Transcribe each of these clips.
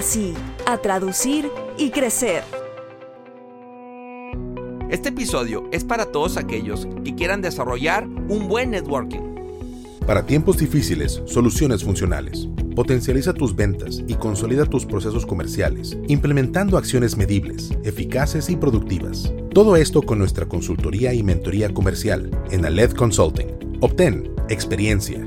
sí, a traducir y crecer. Este episodio es para todos aquellos que quieran desarrollar un buen networking. Para tiempos difíciles, soluciones funcionales. Potencializa tus ventas y consolida tus procesos comerciales, implementando acciones medibles, eficaces y productivas. Todo esto con nuestra consultoría y mentoría comercial en Aled Consulting. Obtén experiencia,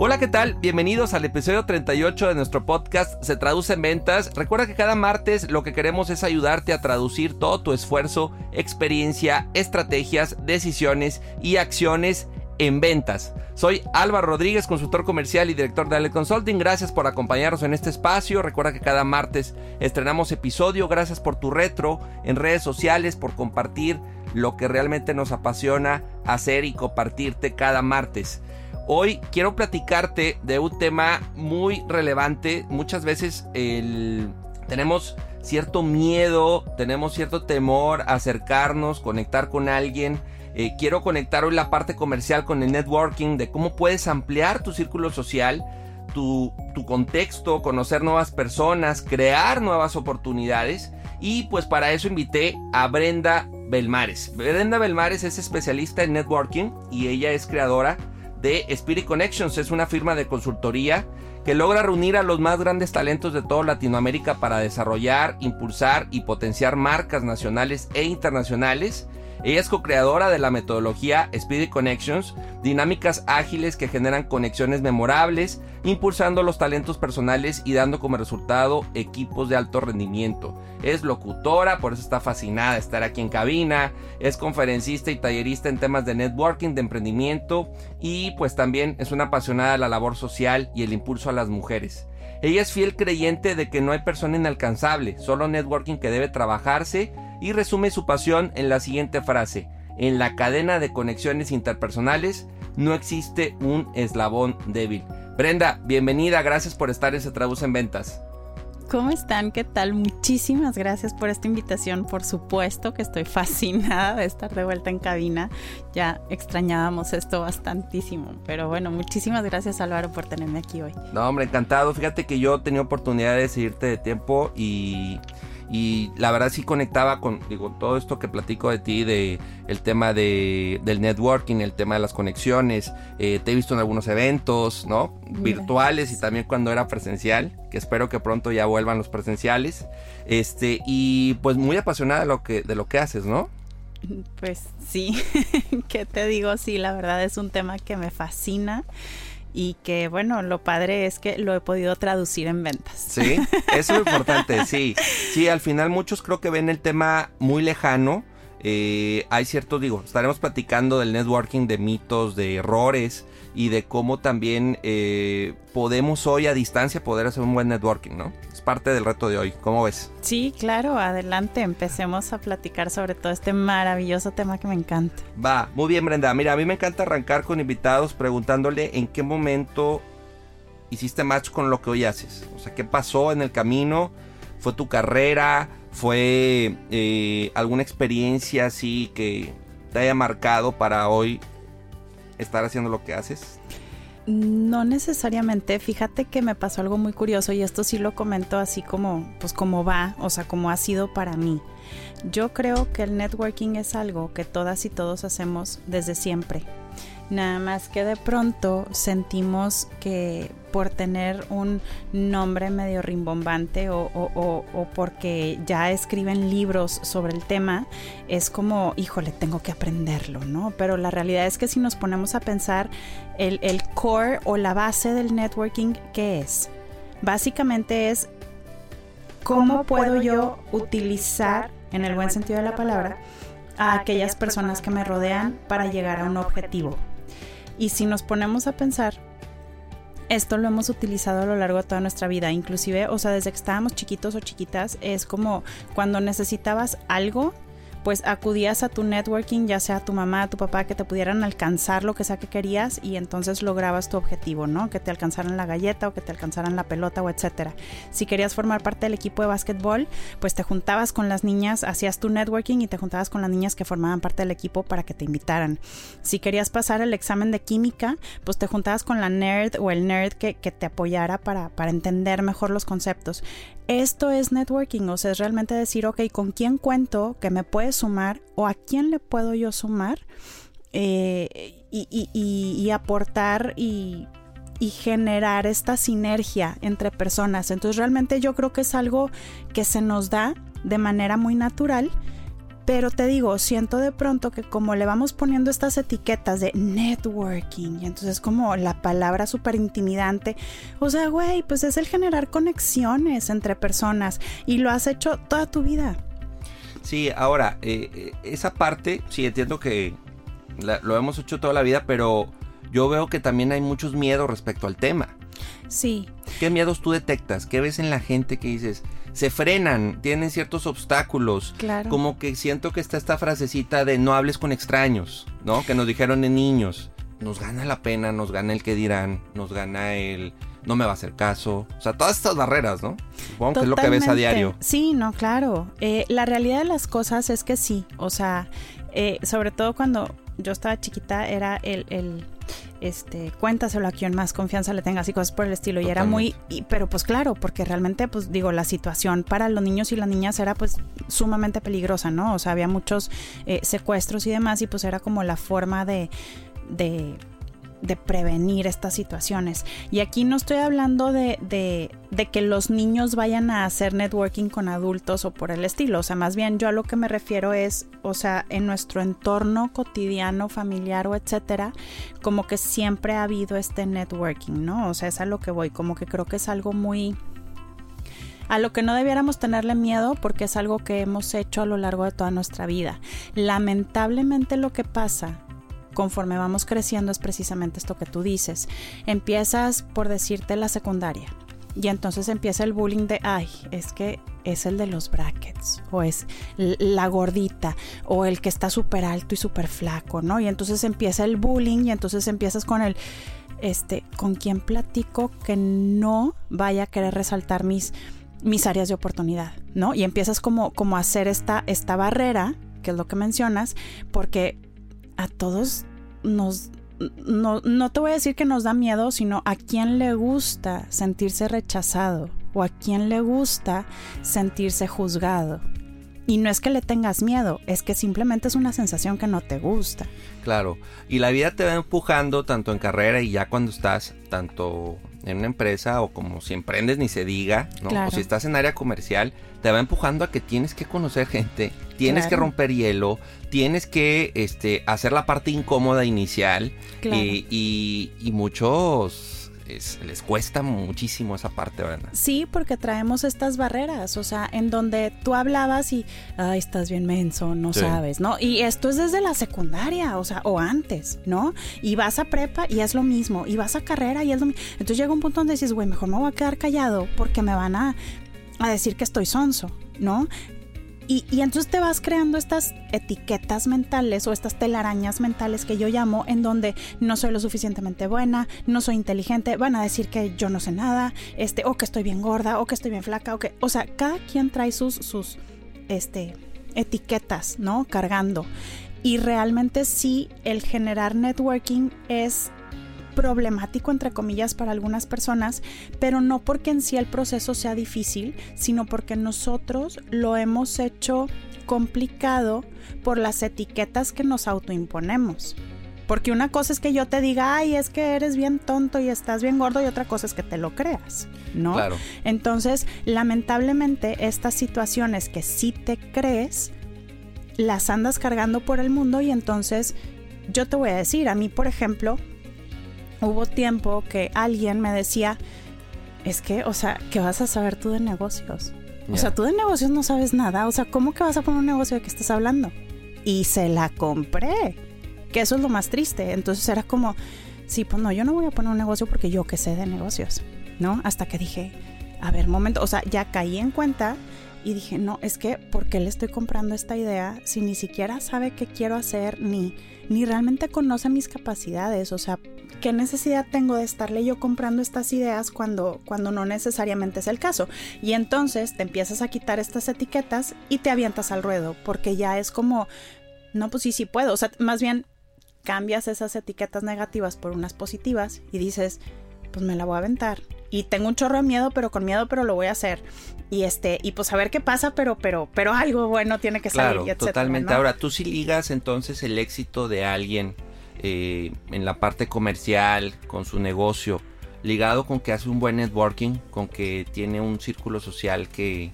Hola, ¿qué tal? Bienvenidos al episodio 38 de nuestro podcast Se Traduce en Ventas. Recuerda que cada martes lo que queremos es ayudarte a traducir todo tu esfuerzo, experiencia, estrategias, decisiones y acciones en ventas. Soy Álvaro Rodríguez, consultor comercial y director de Ale Consulting. Gracias por acompañarnos en este espacio. Recuerda que cada martes estrenamos episodio. Gracias por tu retro en redes sociales, por compartir lo que realmente nos apasiona hacer y compartirte cada martes. Hoy quiero platicarte de un tema muy relevante. Muchas veces tenemos cierto miedo, tenemos cierto temor a acercarnos, conectar con alguien. Eh, quiero conectar hoy la parte comercial con el networking, de cómo puedes ampliar tu círculo social, tu, tu contexto, conocer nuevas personas, crear nuevas oportunidades. Y pues para eso invité a Brenda Belmares. Brenda Belmares es especialista en networking y ella es creadora de Spirit Connections. Es una firma de consultoría que logra reunir a los más grandes talentos de toda Latinoamérica para desarrollar, impulsar y potenciar marcas nacionales e internacionales. Ella es co-creadora de la metodología Spirit Connections, dinámicas ágiles que generan conexiones memorables, impulsando los talentos personales y dando como resultado equipos de alto rendimiento. Es locutora, por eso está fascinada de estar aquí en cabina, es conferencista y tallerista en temas de networking, de emprendimiento y pues también es una apasionada de la labor social y el impulso a las mujeres. Ella es fiel creyente de que no hay persona inalcanzable, solo networking que debe trabajarse y resume su pasión en la siguiente frase. En la cadena de conexiones interpersonales no existe un eslabón débil. Brenda, bienvenida, gracias por estar en Se Traduce en Ventas. ¿Cómo están? ¿Qué tal? Muchísimas gracias por esta invitación. Por supuesto que estoy fascinada de estar de vuelta en cabina. Ya extrañábamos esto bastantísimo. Pero bueno, muchísimas gracias Álvaro por tenerme aquí hoy. No, hombre, encantado. Fíjate que yo tenía oportunidad de seguirte de tiempo y y la verdad sí conectaba con digo todo esto que platico de ti de el tema de, del networking el tema de las conexiones eh, te he visto en algunos eventos no virtuales y también cuando era presencial que espero que pronto ya vuelvan los presenciales este y pues muy apasionada de lo que de lo que haces no pues sí qué te digo sí la verdad es un tema que me fascina y que bueno, lo padre es que lo he podido traducir en ventas. Sí, eso es importante, sí. Sí, al final muchos creo que ven el tema muy lejano. Eh, hay ciertos, digo, estaremos platicando del networking, de mitos, de errores y de cómo también eh, podemos hoy a distancia poder hacer un buen networking, ¿no? Es parte del reto de hoy, ¿cómo ves? Sí, claro, adelante, empecemos a platicar sobre todo este maravilloso tema que me encanta. Va, muy bien Brenda, mira, a mí me encanta arrancar con invitados preguntándole en qué momento hiciste match con lo que hoy haces, o sea, ¿qué pasó en el camino? ¿Fue tu carrera? ¿Fue eh, alguna experiencia así que te haya marcado para hoy estar haciendo lo que haces? No necesariamente, fíjate que me pasó algo muy curioso y esto sí lo comento así como, pues como va, o sea, como ha sido para mí. Yo creo que el networking es algo que todas y todos hacemos desde siempre. Nada más que de pronto sentimos que por tener un nombre medio rimbombante o, porque ya escriben libros sobre el tema, es como, híjole, tengo que aprenderlo, ¿no? Pero la realidad es que si nos ponemos a pensar el, el core o la base del networking, ¿qué es? Básicamente es cómo puedo yo utilizar, en el buen sentido de la palabra, a aquellas personas que me rodean para llegar a un objetivo. Y si nos ponemos a pensar, esto lo hemos utilizado a lo largo de toda nuestra vida, inclusive, o sea, desde que estábamos chiquitos o chiquitas, es como cuando necesitabas algo, pues acudías a tu networking, ya sea tu mamá, tu papá, que te pudieran alcanzar lo que sea que querías y entonces lograbas tu objetivo, ¿no? Que te alcanzaran la galleta o que te alcanzaran la pelota o etcétera. Si querías formar parte del equipo de básquetbol, pues te juntabas con las niñas, hacías tu networking y te juntabas con las niñas que formaban parte del equipo para que te invitaran. Si querías pasar el examen de química, pues te juntabas con la nerd o el nerd que, que te apoyara para, para entender mejor los conceptos esto es networking, o sea, es realmente decir, ok, ¿con quién cuento que me puede sumar o a quién le puedo yo sumar eh, y, aportar y, y generar esta sinergia entre personas? Entonces realmente yo creo que es algo que se nos da de manera muy natural pero te digo, siento de pronto que como le vamos poniendo estas etiquetas de networking, y entonces como la palabra súper intimidante, o sea, güey, pues es el generar conexiones entre personas y lo has hecho toda tu vida. Sí, ahora, eh, eh, esa parte, sí entiendo que lo hemos hecho toda la vida, pero yo veo que también hay muchos miedos respecto al tema. Sí. ¿Qué miedos tú detectas? ¿Qué ves en la gente que dices, se frenan, tienen ciertos obstáculos. Claro. Como que siento que está esta frasecita de no hables con extraños, ¿no? Que nos dijeron de niños. Nos gana la pena, nos gana el que dirán, nos gana el no me va a hacer caso. O sea, todas estas barreras, ¿no? Supongo que es lo que ves a diario. Sí, no, claro. Eh, la realidad de las cosas es que sí. O sea, eh, sobre todo cuando yo estaba chiquita, era el este, cuéntaselo a quien más confianza le tengas y cosas por el estilo. Y era muy, pero pues claro, porque realmente, pues digo, la situación para los niños y las niñas era pues sumamente peligrosa, ¿no? O sea, había muchos eh, secuestros y demás y pues era como la forma de, de de prevenir estas situaciones. Y aquí no estoy hablando de, de, que los niños vayan a hacer networking con adultos o por el estilo. O sea, más bien yo a lo que me refiero es, o sea, en nuestro entorno cotidiano, familiar o etcétera, como que siempre ha habido este networking, ¿no? O sea, es a lo que voy, como que creo que es algo muy a lo que no debiéramos tenerle miedo porque es algo que hemos hecho a lo largo de toda nuestra vida. Lamentablemente lo que pasa conforme vamos creciendo es precisamente esto que tú dices. Empiezas por decirte la secundaria. Y entonces empieza el bullying de, ay, es que es el de los brackets, o es la gordita, o el que está súper alto y súper flaco, ¿no? Y entonces empieza el bullying y entonces empiezas con el, este, con quién platico que no vaya a querer resaltar mis, mis áreas de oportunidad, ¿no? Y empiezas como, como a hacer esta, esta barrera, que es lo que mencionas, porque a todos nos... No, no te voy a decir que nos da miedo, sino a quién le gusta sentirse rechazado o a quién le gusta sentirse juzgado. Y no es que le tengas miedo, es que simplemente es una sensación que no te gusta. Claro, y la vida te va empujando tanto en carrera y ya cuando estás tanto en una empresa o como si emprendes ni se diga, ¿no? O si estás en área comercial, te va empujando a que tienes que conocer gente, tienes que romper hielo, tienes que este, hacer la parte incómoda inicial y, y muchos les cuesta muchísimo esa parte, ¿verdad? Sí, porque traemos estas barreras, o sea, en donde tú hablabas y, ay, estás bien menso, no sabes, ¿no? Y esto es desde la secundaria, o sea, o antes, ¿no? Y vas a prepa y es lo mismo, y vas a carrera y es lo mismo. Entonces llega un punto donde dices, güey, mejor me voy a quedar callado porque me van a, a decir que estoy sonso, ¿no? Y, entonces te vas creando estas etiquetas mentales o estas telarañas mentales que yo llamo en donde no soy lo suficientemente buena, no soy inteligente, van a decir que yo no sé nada, este, o que estoy bien gorda, o que estoy bien flaca, o que, o sea, cada quien trae sus, sus, este, etiquetas, ¿no? Cargando. Y realmente sí, el generar networking es problemático entre comillas para algunas personas, pero no porque en sí el proceso sea difícil, sino porque nosotros lo hemos hecho complicado por las etiquetas que nos autoimponemos. Porque una cosa es que yo te diga, ay, es que eres bien tonto y estás bien gordo, y otra cosa es que te lo creas, ¿no? Claro. Entonces, lamentablemente, estas situaciones que sí te crees, las andas cargando por el mundo y entonces, yo te voy a decir, a mí, por ejemplo, hubo tiempo que alguien me decía, es que, o sea, ¿qué vas a saber tú de negocios? O sea, tú de negocios no sabes nada. O sea, ¿cómo que vas a poner un negocio de qué estás hablando? Y se la compré. Que eso es lo más triste. Entonces era como, sí, pues no, yo no voy a poner un negocio porque yo que sé de negocios, ¿no? Hasta que dije, a ver, momento, o sea, ya caí en cuenta y dije, no, es que, ¿por qué le estoy comprando esta idea si ni siquiera sabe qué quiero hacer, ni, ni realmente conoce mis capacidades? O sea, ¿qué necesidad tengo de estarle yo comprando estas ideas cuando, cuando no necesariamente es el caso? Y entonces te empiezas a quitar estas etiquetas y te avientas al ruedo, porque ya es como, no, pues sí, sí puedo. O sea, más bien cambias esas etiquetas negativas por unas positivas y dices, pues me la voy a aventar. Y tengo un chorro de miedo, pero con miedo, pero lo voy a hacer. Y este, y pues a ver qué pasa, pero, pero, pero algo bueno tiene que salir. Claro, totalmente. Ahora, tú sí ligas entonces el éxito de alguien eh, en la parte comercial, con su negocio, ligado con que hace un buen networking, con que tiene un círculo social que,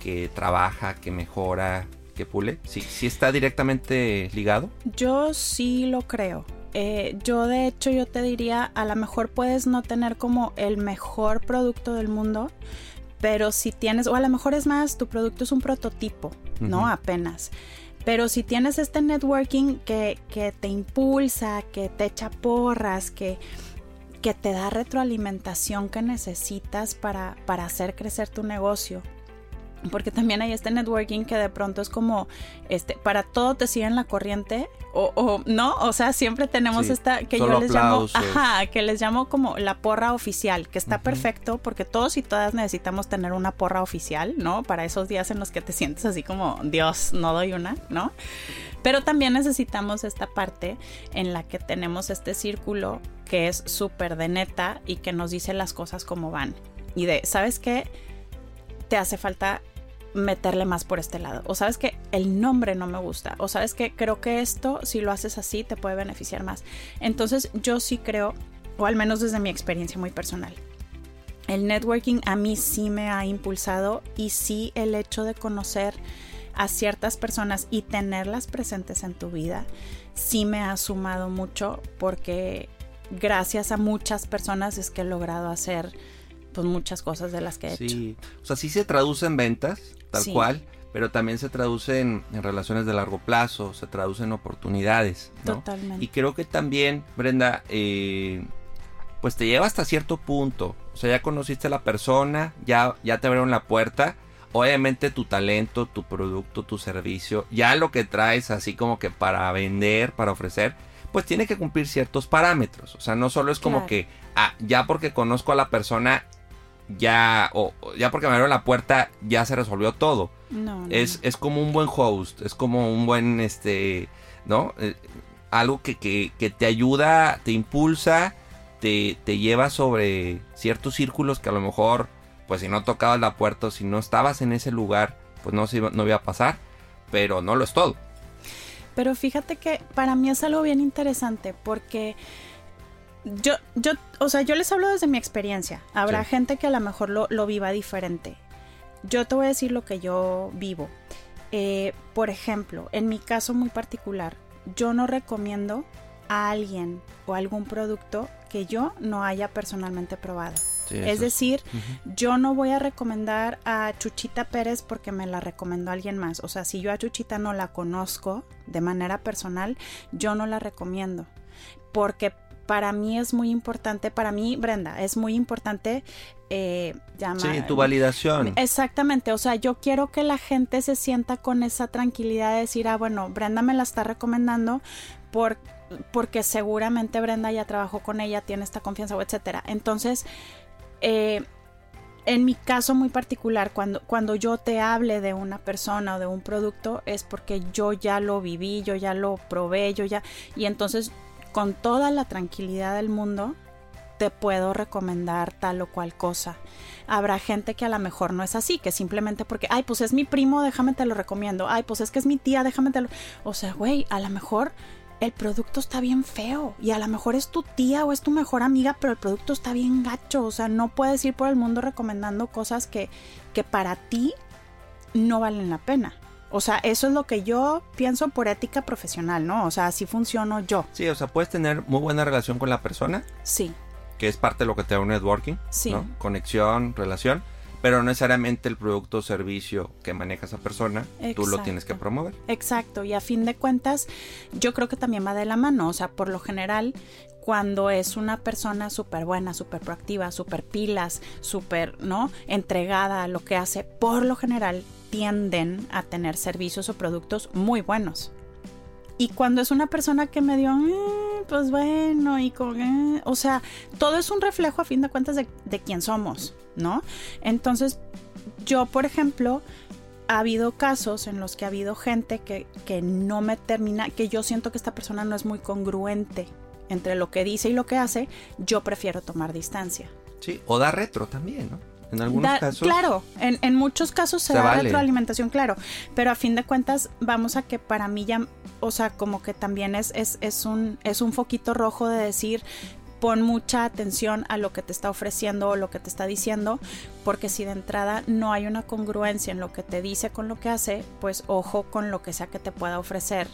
que trabaja, que mejora, que pule. ¿Sí, ¿Sí está directamente ligado? Yo sí lo creo. Eh, yo de hecho yo te diría, a lo mejor puedes no tener como el mejor producto del mundo, pero si tienes, o a lo mejor es más, tu producto es un prototipo, ¿no? Apenas. Pero si tienes este networking que, que te impulsa, que te echa porras, que, que te da retroalimentación que necesitas para, para hacer crecer tu negocio, porque también hay este networking que de pronto es como, este, para todo te siguen la corriente, o, no, o sea, siempre tenemos esta, que yo les llamo, ajá, que les llamo como la porra oficial, que está perfecto porque todos y todas necesitamos tener una porra oficial, ¿no? Para esos días en los que te sientes así como, Dios, no doy una, ¿no? Pero también necesitamos esta parte en la que tenemos este círculo que es súper de neta y que nos dice las cosas como van. Y de, ¿sabes qué? Te hace falta meterle más por este lado. O sabes que el nombre no me gusta. O sabes que creo que esto, si lo haces así, te puede beneficiar más. Entonces yo sí creo, o al menos desde mi experiencia muy personal, el networking a mí sí me ha impulsado y sí el hecho de conocer a ciertas personas y tenerlas presentes en tu vida sí me ha sumado mucho porque gracias a muchas personas es que he logrado hacer pues muchas cosas de las que he hecho. Sí, o sea, sí se traduce en ventas, tal cual, pero también se traduce en, relaciones de largo plazo, se traduce en oportunidades. Totalmente. Y creo que también, Brenda, eh, pues te lleva hasta cierto punto. O sea, ya conociste a la persona, ya, ya te abrieron la puerta. Obviamente tu talento, tu producto, tu servicio, ya lo que traes así como que para vender, para ofrecer, pues tiene que cumplir ciertos parámetros. O sea, no solo es como que, ah, ya porque conozco a la persona, ya, o ya porque me abrieron la puerta, ya se resolvió todo. No, Es, es como un buen host, es como un buen, este, ¿no? Eh, algo que, que, te ayuda, te impulsa, te, te lleva sobre ciertos círculos que a lo mejor, pues si no tocabas la puerta, si no estabas en ese lugar, pues no, no iba a pasar, pero no lo es todo. Pero fíjate que para mí es algo bien interesante porque yo, yo, o sea, yo les hablo desde mi experiencia. Habrá gente que a lo mejor lo, viva diferente. Yo te voy a decir lo que yo vivo. Eh, por ejemplo, en mi caso muy particular, yo no recomiendo a alguien o algún producto que yo no haya personalmente probado. es decir, yo no voy a recomendar a Chuchita Pérez porque me la recomendó alguien más. O sea, si yo a Chuchita no la conozco de manera personal, yo no la recomiendo. Porque para mí es muy importante, para mí, Brenda, es muy importante eh, Sí, tu validación. Exactamente, o sea, yo quiero que la gente se sienta con esa tranquilidad de decir, ah, bueno, Brenda me la está recomendando por, porque seguramente Brenda ya trabajó con ella, tiene esta confianza, etcétera. Entonces, eh, en mi caso muy particular, cuando, cuando yo te hable de una persona o de un producto, es porque yo ya lo viví, yo ya lo probé, yo ya. Y entonces con toda la tranquilidad del mundo, te puedo recomendar tal o cual cosa. Habrá gente que a lo mejor no es así, que simplemente porque, ay, pues es mi primo, déjame te lo recomiendo. Ay, pues es que es mi tía, déjame te lo... O sea, güey, a lo mejor el producto está bien feo y a lo mejor es tu tía o es tu mejor amiga, pero el producto está bien gacho. O sea, no puedes ir por el mundo recomendando cosas que, que para ti no valen la pena. O sea, eso es lo que yo pienso por ética profesional, ¿no? O sea, así funciono yo. Sí, o sea, puedes tener muy buena relación con la persona. Sí. Que es parte de lo que te da un networking. Sí. ¿no? Conexión, relación. Pero no necesariamente el producto o servicio que maneja esa persona, tú lo tienes que promover. Exacto, y a fin de cuentas, yo creo que también va de la mano. O sea, por lo general, cuando es una persona súper buena, súper proactiva, súper pilas, súper, ¿no? Entregada a lo que hace, por lo general tienden a tener servicios o productos muy buenos. Y cuando es una persona que me dio, eh, pues bueno, y con, eh", o sea, todo es un reflejo a fin de cuentas de, de quién somos, ¿no? Entonces, yo, por ejemplo, ha habido casos en los que ha habido gente que, que no me termina, que yo siento que esta persona no es muy congruente entre lo que dice y lo que hace, yo prefiero tomar distancia. Sí, o da retro también, ¿no? En algunos casos. Claro, en, en, muchos casos se, da retroalimentación, claro. Pero a fin de cuentas, vamos a que para mí ya, o sea, como que también es, es, es, un, es un foquito rojo de decir, pon mucha atención a lo que te está ofreciendo o lo que te está diciendo, porque si de entrada no hay una congruencia en lo que te dice con lo que hace, pues ojo con lo que sea que te pueda ofrecer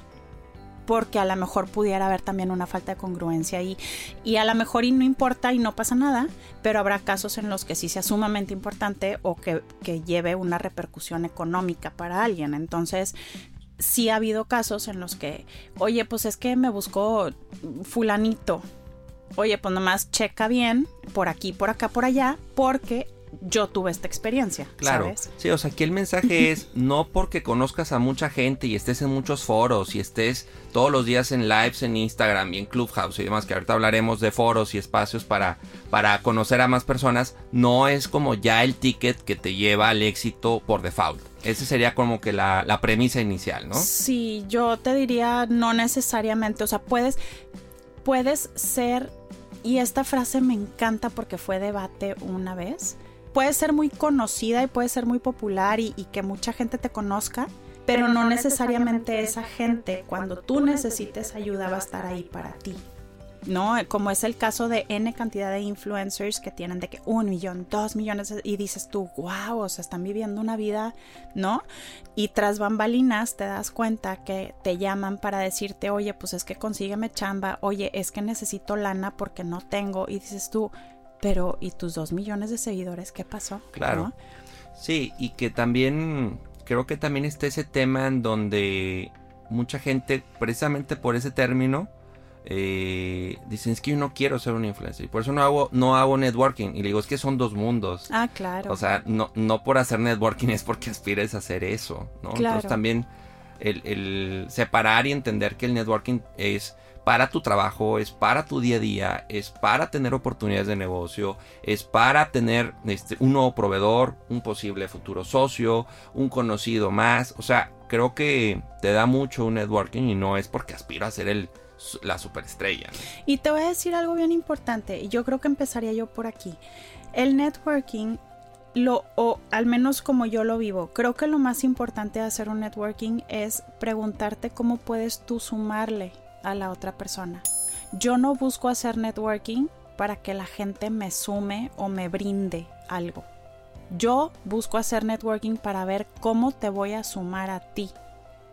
porque a lo mejor pudiera haber también una falta de congruencia ahí. Y a lo mejor y no importa y no pasa nada, pero habrá casos en los que sí sea sumamente importante o que, que lleve una repercusión económica para alguien. Entonces, sí ha habido casos en los que, oye, pues es que me buscó fulanito. Oye, pues nomás checa bien por aquí, por acá, por allá, porque yo tuve esta experiencia. Claro. Sí, o sea, aquí el mensaje es no porque conozcas a mucha gente y estés en muchos foros y estés todos los días en lives en Instagram y en Clubhouse y demás, que ahorita hablaremos de foros y espacios para, para conocer a más personas, no es como ya el ticket que te lleva al éxito por default. Esa sería como que la, la premisa inicial, ¿no? Sí, yo te diría no necesariamente, o sea, puedes, puedes ser, y esta frase me encanta porque fue debate una vez, puede ser muy conocida y puede ser muy popular y, que mucha gente te conozca, pero, no, necesariamente, esa gente cuando tú necesites ayuda va a estar ahí para ti. ¿no? Como es el caso de N cantidad de influencers que tienen de que un millón, dos millones, y dices tú, wow, o sea, están viviendo una vida, ¿no? Y tras bambalinas te das cuenta que te llaman para decirte, oye, pues es que consígueme chamba, oye, es que necesito lana porque no tengo, y dices tú, pero ¿y tus dos millones de seguidores qué pasó? Claro. Sí, y que también creo que también está ese tema en donde mucha gente, precisamente por ese término, eh, dicen es que yo no quiero ser un influencer y por eso no hago no hago networking y le digo es que son dos mundos ah claro. O sea no no por hacer networking es porque aspires a hacer eso no entonces también el, el, separar y entender que el networking es para tu trabajo, es para tu día a día, es para tener oportunidades de negocio, es para tener este, un nuevo proveedor, un posible futuro socio, un conocido más. O sea, creo que te da mucho un networking y no es porque aspiro a ser el, la superestrella. Y te voy a decir algo bien importante, y yo creo que empezaría yo por aquí. El networking lo, o al menos como yo lo vivo, creo que lo más importante de hacer un networking es preguntarte cómo puedes tú sumarle a la otra persona. Yo no busco hacer networking para que la gente me sume o me brinde algo. Yo busco hacer networking para ver cómo te voy a sumar a ti.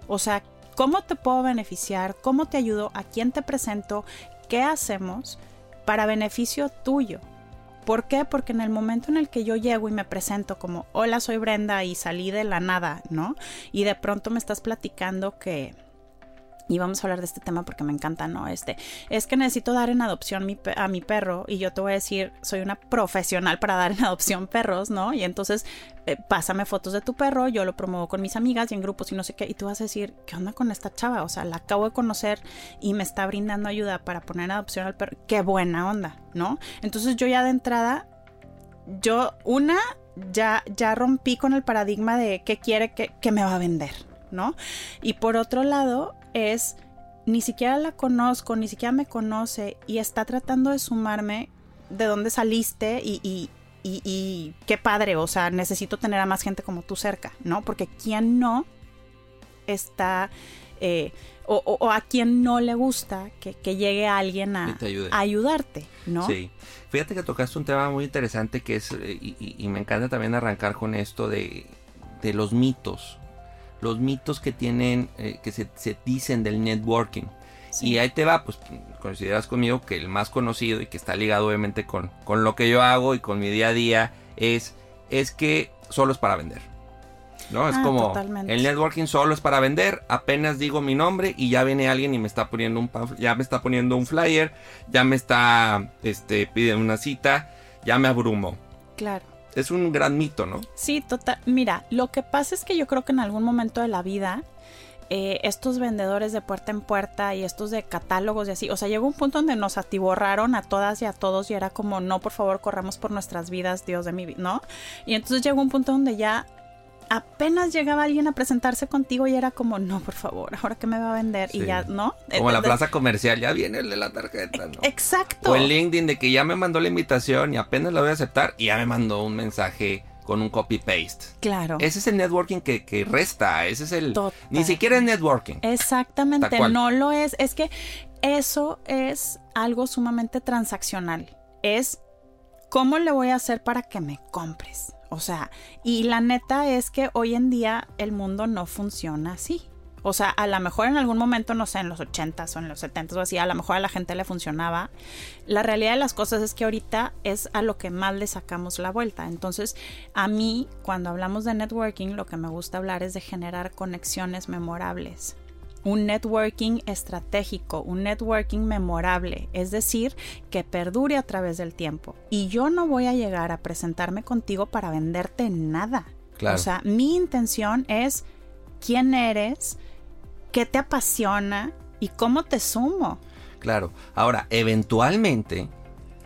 O sea, cómo te puedo beneficiar, cómo te ayudo, a quién te presento, qué hacemos para beneficio tuyo. ¿Por qué? Porque en el momento en el que yo llego y me presento como, hola, soy Brenda y salí de la nada, ¿no? Y de pronto me estás platicando que y vamos a hablar de este tema porque me encanta, ¿no? Este, es que necesito dar en adopción a mi perro y yo te voy a decir, soy una profesional para dar en adopción perros, ¿no? Y entonces, eh, pásame fotos de tu perro, yo lo promuevo con mis amigas y en grupos y no sé qué, y tú vas a decir, ¿qué onda con esta chava? O sea, la acabo de conocer y me está brindando ayuda para poner en adopción al perro. Qué buena onda, ¿no? Entonces yo ya de entrada, yo, una, ya, ya rompí con el paradigma de qué quiere que, que me va a vender, ¿no? Y por otro lado, es ni siquiera la conozco, ni siquiera me conoce y está tratando de sumarme de dónde saliste y, y, y, qué padre, o sea, necesito tener a más gente como tú cerca, ¿no? Porque quien no está, eh, o, a quien no le gusta que, llegue alguien a, ayudarte, ¿no? Sí, fíjate que tocaste un tema muy interesante que es, eh, y, me encanta también arrancar con esto de, de los mitos, los mitos que tienen, eh, que se, se, dicen del networking. Y ahí te va, pues consideras conmigo que el más conocido y que está ligado obviamente con, con lo que yo hago y con mi día a día es, es que solo es para vender. ¿no? Es ah, como el networking solo es para vender, apenas digo mi nombre y ya viene alguien y me está poniendo un ya me está poniendo un flyer, ya me está este pidiendo una cita, ya me abrumo. Claro. Es un gran mito, ¿no? Sí, total. Mira, lo que pasa es que yo creo que en algún momento de la vida eh, estos vendedores de puerta en puerta y estos de catálogos y así, o sea, llegó un punto donde nos atiborraron a todas y a todos y era como, no, por favor, corramos por nuestras vidas, Dios de mi vida, ¿no? Y entonces llegó un punto donde ya apenas llegaba alguien a presentarse contigo y era como, no, por favor, ahora que me va a vender y ya, ¿no? Como la plaza comercial, ya viene el de la tarjeta, ¿no? Exacto. O el LinkedIn de que ya me mandó la invitación y apenas la voy a aceptar y ya me mandó un mensaje con un copy-paste. Claro. Ese es el networking que, resta, ese es el... Ni siquiera es networking. Exactamente, no lo es. Es que eso es algo sumamente transaccional. Es cómo le voy a hacer para que me compres. O sea, y la neta es que hoy en día el mundo no funciona así. O sea, a lo mejor en algún momento, no sé, en los 80s o en los 70s o así, a lo mejor a la gente le funcionaba. La realidad de las cosas es que ahorita es a lo que más le sacamos la vuelta. Entonces, a mí, cuando hablamos de networking, lo que me gusta hablar es de generar conexiones memorables un networking estratégico, un networking memorable, es decir, que perdure a través del tiempo. Y yo no voy a llegar a presentarme contigo para venderte nada. O sea, mi intención es quién eres, qué te apasiona y cómo te sumo. Claro. Ahora, eventualmente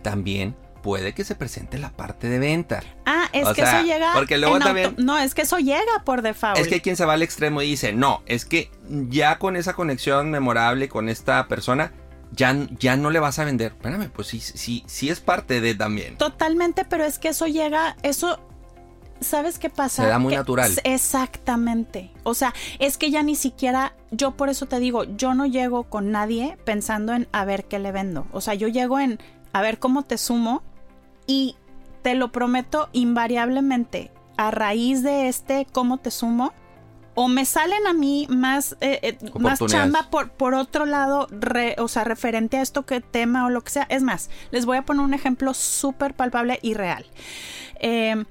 también puede que se presente la parte de venta. Ah, es que eso llega. Porque luego también. no, es que eso llega por default. Es que hay quien se va al extremo y dice, no, es que ya con esa conexión memorable con esta persona, ya, ya no le vas a vender. Espérame, pues sí, sí, sí es parte de también. Totalmente, pero es que eso llega, eso ¿sabes qué pasa? Se da muy natural. Exactamente. O sea, es que ya ni siquiera, yo por eso te digo, yo no llego con nadie pensando en a ver qué le vendo. O sea, yo llego en a ver cómo te sumo y te lo prometo invariablemente, a raíz de este cómo te sumo, o me salen a mí más, eh, eh, más chamba por, por otro lado, o sea, referente a esto que tema o lo que sea. Es más, les voy a poner un ejemplo súper palpable y real. Eh,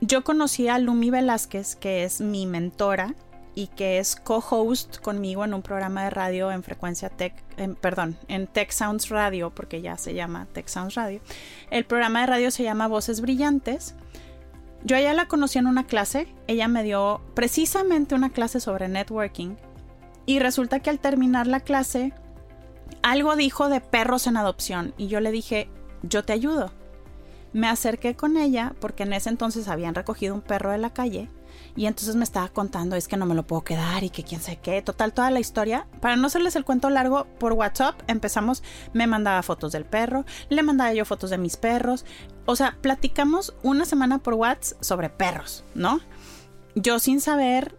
yo conocí a Lumi Velázquez, que es mi mentora y que es co-host conmigo en un programa de radio en frecuencia Tech, perdón, en Tech Sounds Radio, porque ya se llama Tech Sounds Radio. El programa de radio se llama Voces Brillantes. Yo ya la conocí en una clase, ella me dio precisamente una clase sobre networking y resulta que al terminar la clase algo dijo de perros en adopción y yo le dije, yo te ayudo. Me acerqué con ella porque en ese entonces habían recogido un perro de la calle y entonces me estaba contando, es que no me lo puedo quedar y que quién sabe qué. Total, toda la historia. Para no hacerles el cuento largo, por WhatsApp empezamos, me mandaba fotos del perro, le mandaba yo fotos de mis perros. O sea, platicamos una semana por WhatsApp sobre perros, ¿no? Yo sin saber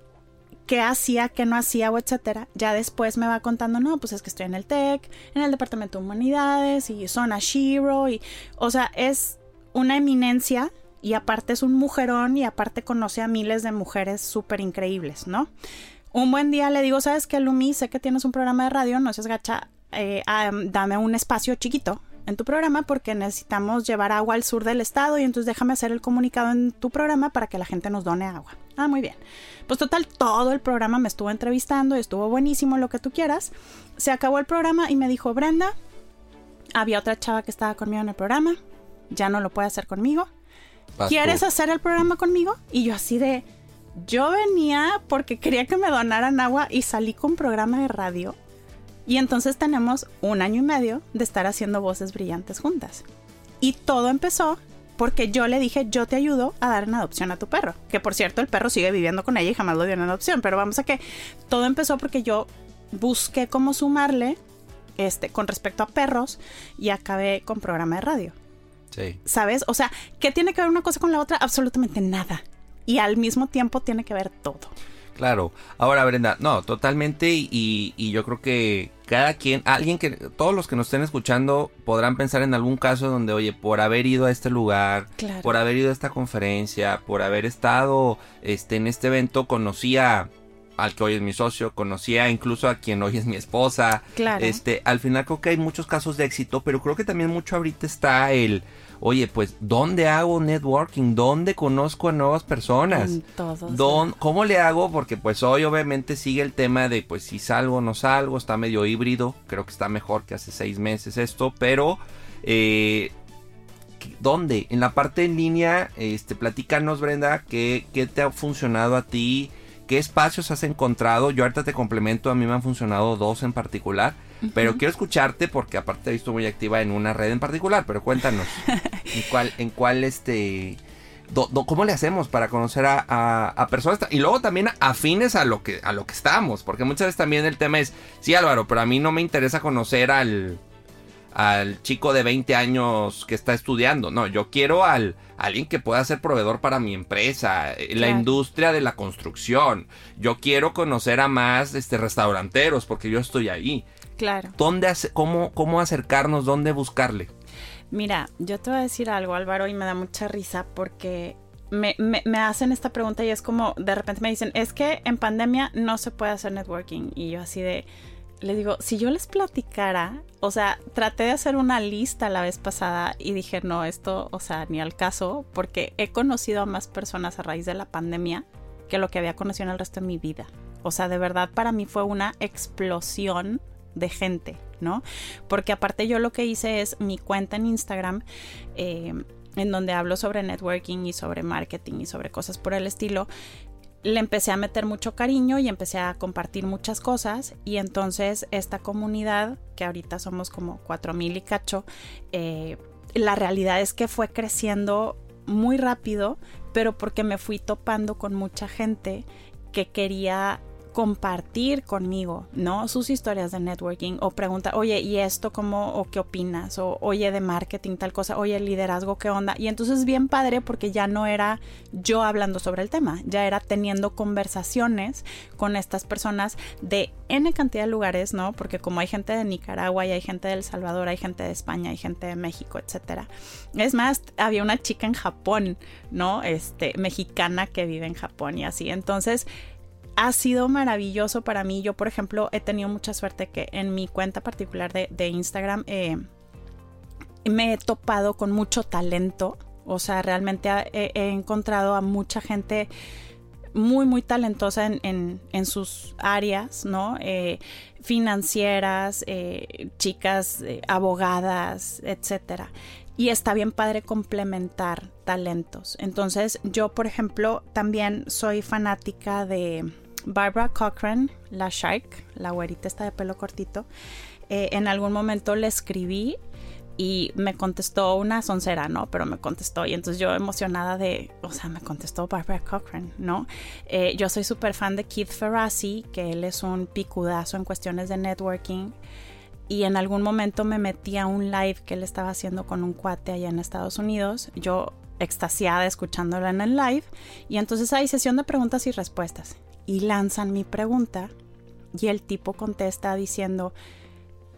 qué hacía, qué no hacía o etcétera. Ya después me va contando, no, pues es que estoy en el TEC, en el Departamento de Humanidades y son a Shiro y, o sea, es una eminencia y aparte es un mujerón y aparte conoce a miles de mujeres súper increíbles, ¿no? Un buen día le digo, ¿sabes qué, Lumi? Sé que tienes un programa de radio, no seas gacha, eh, dame un espacio chiquito en tu programa porque necesitamos llevar agua al sur del estado y entonces déjame hacer el comunicado en tu programa para que la gente nos done agua. Ah, muy bien. Pues total, todo el programa me estuvo entrevistando, estuvo buenísimo, lo que tú quieras. Se acabó el programa y me dijo, Brenda, había otra chava que estaba conmigo en el programa, ya no lo puede hacer conmigo. ¿Quieres hacer el programa conmigo? Y yo así de, yo venía porque quería que me donaran agua y salí con un programa de radio. Y entonces tenemos un año y medio de estar haciendo voces brillantes juntas. Y todo empezó porque yo le dije, yo te ayudo a dar en adopción a tu perro. Que por cierto, el perro sigue viviendo con ella y jamás lo dio en adopción. Pero vamos a que todo empezó porque yo busqué cómo sumarle este, con respecto a perros y acabé con programa de radio. Sí. ¿Sabes? O sea, ¿qué tiene que ver una cosa con la otra? Absolutamente nada. Y al mismo tiempo tiene que ver todo. Claro. Ahora, Brenda, no, totalmente. Y, y, yo creo que cada quien, alguien que, todos los que nos estén escuchando podrán pensar en algún caso donde, oye, por haber ido a este lugar, Claro. por haber ido a esta conferencia, por haber estado este, en este evento, conocía al que hoy es mi socio, conocía incluso a quien hoy es mi esposa. Claro. Este, al final creo que hay muchos casos de éxito, pero creo que también mucho ahorita está el, oye, pues, ¿dónde hago networking? ¿Dónde conozco a nuevas personas? En todos. Don, ¿Cómo le hago? Porque pues hoy obviamente sigue el tema de pues si salgo o no salgo, está medio híbrido, creo que está mejor que hace seis meses esto, pero eh, ¿dónde? En la parte en línea, este, platícanos Brenda, ¿qué, ¿qué te ha funcionado a ti? ¿Qué espacios has encontrado? Yo ahorita te complemento, a mí me han funcionado dos en particular, pero quiero escucharte porque aparte te he visto muy activa en una red en particular, pero cuéntanos, ¿en cuál, en cuál este... do- do- ¿Cómo le hacemos para conocer a, a- a personas y luego también afines a lo que a lo que estamos? Porque muchas veces también el tema es, sí Álvaro, pero a mí no me interesa conocer al al chico de 20 años que está estudiando. No, yo quiero al alguien que pueda ser proveedor para mi empresa, eh, la Claro. industria de la construcción. Yo quiero conocer a más este restauranteros porque yo estoy ahí. Claro. ¿Dónde hace- cómo cómo acercarnos, dónde buscarle? Mira, yo te voy a decir algo, Álvaro, y me da mucha risa porque me, me- me hacen esta pregunta y es como, de repente me dicen, es que en pandemia no se puede hacer networking. Y yo así de, le digo, si yo les platicara, o sea, traté de hacer una lista la vez pasada y dije, no, esto, o sea, ni al caso, porque he conocido a más personas a raíz de la pandemia que lo que había conocido en el resto de mi vida. O sea, de verdad para mí fue una explosión de gente, ¿no? Porque aparte yo lo que hice es mi cuenta en Instagram, eh, en donde hablo sobre networking y sobre marketing y sobre cosas por el estilo, le empecé a meter mucho cariño y empecé a compartir muchas cosas. Y entonces esta comunidad, que ahorita somos como 4.000 y cacho, eh, la realidad es que fue creciendo muy rápido, pero porque me fui topando con mucha gente que quería compartir conmigo, ¿no? Sus historias de networking o pregunta, oye, ¿y esto cómo o qué opinas? O oye, de marketing tal cosa, oye, liderazgo, ¿qué onda? Y entonces bien padre porque ya no era yo hablando sobre el tema, ya era teniendo conversaciones con estas personas de N cantidad de lugares, ¿no? Porque como hay gente de Nicaragua y hay gente de El Salvador, hay gente de España, hay gente de México, etcétera. Es más, había una chica en Japón, ¿no? Este, mexicana que vive en Japón y así. Entonces, ha sido maravilloso para mí. Yo, por ejemplo, he tenido mucha suerte que en mi cuenta particular de, Instagram eh, me he topado con mucho talento. O sea, realmente ha- he, encontrado a mucha gente muy, muy talentosa en, en- en sus áreas, ¿no? Eh, financieras, eh, chicas, eh, abogadas, etcétera. Y está bien padre complementar talentos. Entonces, yo, por ejemplo, también soy fanática de Barbara Cochran, la Shark, la güerita esta de pelo cortito. Eh, en algún momento le escribí y me contestó una soncera, ¿no? Pero me contestó y entonces yo emocionada de, o sea, me contestó Barbara Cochran, ¿no? Eh, yo soy súper fan de Keith Ferrazzi, que él es un picudazo en cuestiones de networking y en algún momento me metí a un live que él estaba haciendo con un cuate allá en Estados Unidos, yo extasiada escuchándolo en el live y entonces hay sesión de preguntas y respuestas y lanzan mi pregunta y el tipo contesta diciendo,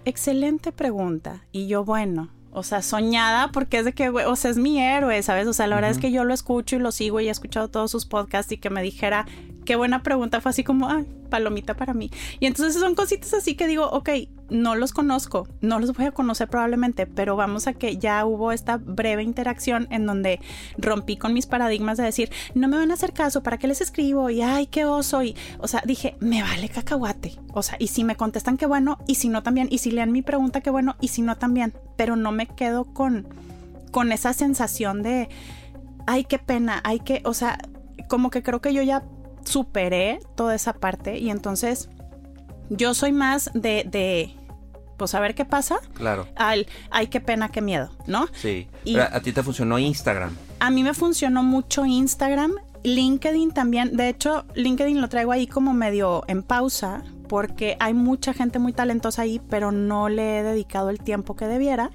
excelente pregunta. Y yo, bueno, o sea, soñada porque es de que, o sea, es mi héroe, ¿sabes? O sea, la verdad es que yo lo escucho y lo sigo y he escuchado todos sus podcasts y que me dijera, qué buena pregunta, fue así como, ah, palomita para mí. Y entonces son cositas así que digo, ok, no los conozco, no los voy a conocer probablemente, pero vamos a que ya hubo esta breve interacción en donde rompí con mis paradigmas de decir, no me van a hacer caso, ¿para qué les escribo? Y ay, qué oso. Y, o sea, dije, me vale cacahuate. O sea, y si me contestan, qué bueno, y si no también, y si lean mi pregunta, qué bueno, y si no también, pero no me quedo con, con esa sensación de, ay, qué pena, ay, que, o sea, como que creo que yo ya superé toda esa parte y entonces yo soy más de, de pues a ver qué pasa, Claro. al, ay, qué pena, qué miedo, ¿no? Sí. Y- Pero a ti te funcionó Instagram. A mí me funcionó mucho Instagram, LinkedIn también. De hecho, LinkedIn lo traigo ahí como medio en pausa porque hay mucha gente muy talentosa ahí, pero no le he dedicado el tiempo que debiera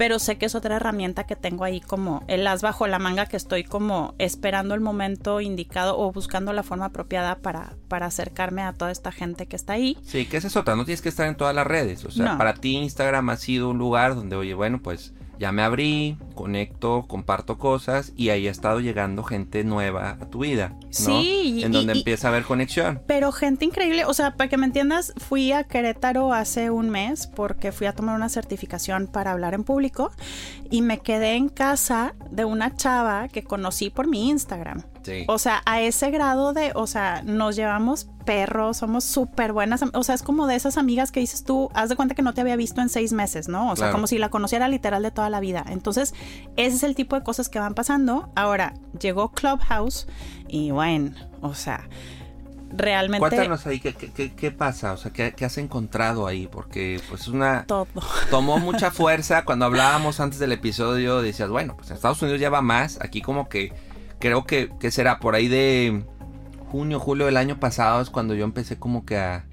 pero sé que es otra herramienta que tengo ahí como el as bajo la manga que estoy como esperando el momento indicado o buscando la forma apropiada para, para acercarme a toda esta gente que está ahí. Sí, que esa es otra, no tienes que estar en todas las redes, o sea, para ti Instagram ha sido un lugar donde, oye, bueno, pues ya me abrí, conecto, comparto cosas y ahí ha estado llegando gente nueva a tu vida. ¿no? Sí, en donde empieza a haber conexión. Pero gente increíble, o sea, para que me entiendas, fui a Querétaro hace un mes porque fui a tomar una certificación para hablar en público y me quedé en casa de una chava que conocí por mi Instagram. O sea, a ese grado de, o sea, nos llevamos perros, somos súper buenas. O sea, es como de esas amigas que dices tú, haz de cuenta que no te había visto en seis meses, ¿no? O sea, como si la conociera literal de toda la vida. Entonces, ese es el tipo de cosas que van pasando. Ahora, llegó Clubhouse y bueno, o sea, realmente... Cuéntanos ahí, ¿qué, qué, pasa? O sea, ¿qué, ¿qué, has encontrado ahí? Porque pues una... Todo. Tomó mucha fuerza. Cuando hablábamos antes del episodio, decías, bueno, pues en Estados Unidos ya va más. Aquí como que creo que, será por ahí de junio, julio del año pasado es cuando yo empecé como que a,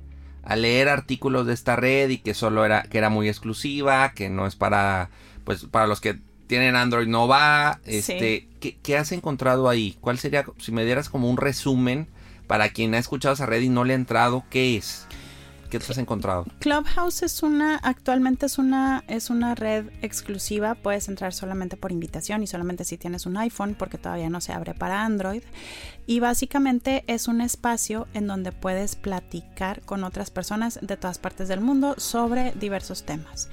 leer artículos de esta red y que solo era, que era muy exclusiva, que no es para, pues para los que tienen Android no va. Este, ¿qué, ¿qué, has encontrado ahí? ¿Cuál sería, si me dieras como un resumen para quien ha escuchado esa red y no le ha entrado, qué es? ¿Qué te has encontrado? Clubhouse es una, actualmente es una, es una red exclusiva. Puedes entrar solamente por invitación y solamente si tienes un iPhone, porque todavía no se abre para Android. Y básicamente es un espacio en donde puedes platicar con otras personas de todas partes del mundo sobre diversos temas.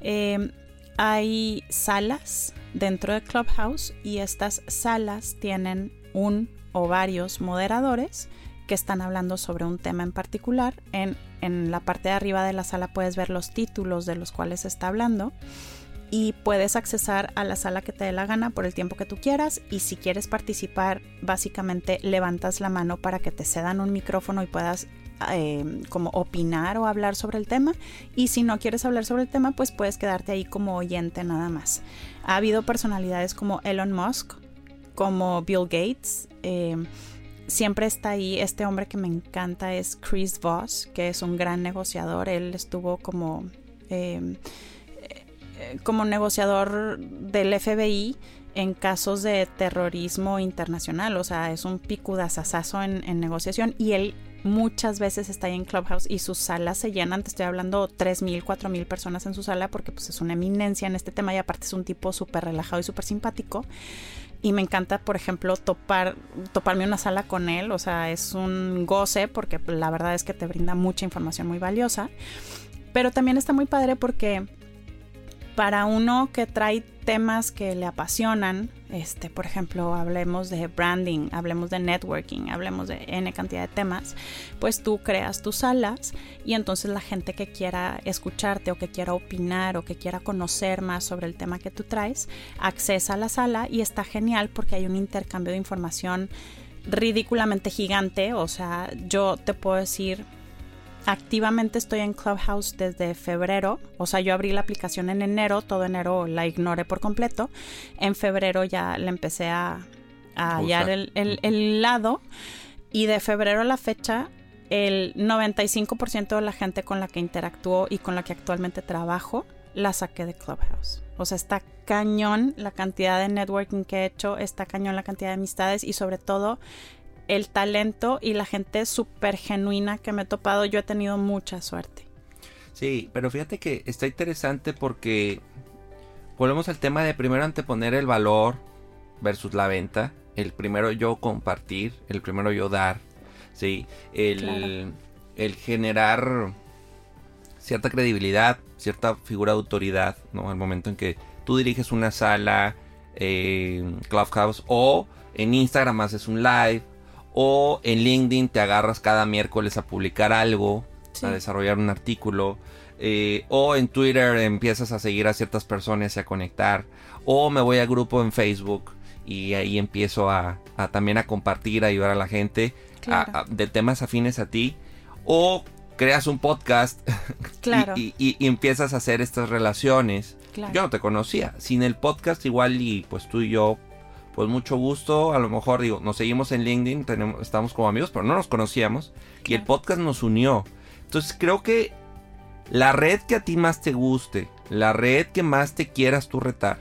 Em, hay salas dentro de Clubhouse y estas salas tienen un o varios moderadores que están hablando sobre un tema en particular. En, en la parte de arriba de la sala puedes ver los títulos de los cuales está hablando y puedes accesar a la sala que te dé la gana por el tiempo que tú quieras y si quieres participar básicamente levantas la mano para que te cedan un micrófono y puedas eh, como opinar o hablar sobre el tema y si no quieres hablar sobre el tema pues puedes quedarte ahí como oyente nada más. Ha habido personalidades como Elon Musk, como Bill Gates, eh, siempre está ahí este hombre que me encanta es Chris Voss, que es un gran negociador. Él estuvo como, em, eh, como negociador del FBI en casos de terrorismo internacional. O sea, es un picudazazazo en, en negociación y él muchas veces está ahí en Clubhouse y sus salas se llenan, te estoy hablando 3.000, 4.000 personas en su sala porque pues es una eminencia en este tema y aparte es un tipo súper relajado y súper simpático y me encanta, por ejemplo, topar, toparme una sala con él, o sea, es un goce porque la verdad es que te brinda mucha información muy valiosa, pero también está muy padre porque para uno que trae temas que le apasionan, este, por ejemplo, hablemos de branding, hablemos de networking, hablemos de N cantidad de temas, pues tú creas tus salas y entonces la gente que quiera escucharte o que quiera opinar o que quiera conocer más sobre el tema que tú traes, accesa a la sala y está genial porque hay un intercambio de información ridículamente gigante, o sea, yo te puedo decir activamente estoy en Clubhouse desde febrero. O sea, yo abrí la aplicación en enero, todo enero la ignoré por completo. En febrero ya le empecé a, hallar el, lado. Y de febrero a la fecha, el 95% de la gente con la que interactúo y con la que actualmente trabajo, la saqué de Clubhouse. O sea, está cañón la cantidad de networking que he hecho, está cañón la cantidad de amistades y sobre todo el talento y la gente súper genuina que me he topado, yo he tenido mucha suerte. Sí, pero fíjate que está interesante porque volvemos al tema de primero anteponer el valor versus la venta, el primero yo compartir, el primero yo dar, sí, el, el generar cierta credibilidad, cierta figura de autoridad, ¿no? Al momento en que tú diriges una sala, eh, Clubhouse o en Instagram haces un live o en LinkedIn te agarras cada miércoles a publicar algo, a desarrollar un artículo. Eh, o en Twitter empiezas a seguir a ciertas personas y a conectar. O me voy a grupo en Facebook y ahí empiezo a, también a compartir, a ayudar a la gente de temas afines a ti. O creas un podcast y, empiezas a hacer estas relaciones. Yo no te conocía. Sin el podcast igual y pues tú y yo pues mucho gusto. A lo mejor, digo, nos seguimos en LinkedIn, tenemos, estamos como amigos, pero no nos conocíamos. Y el podcast nos unió. Entonces creo que la red que a ti más te guste, la red que más te quieras tú retar,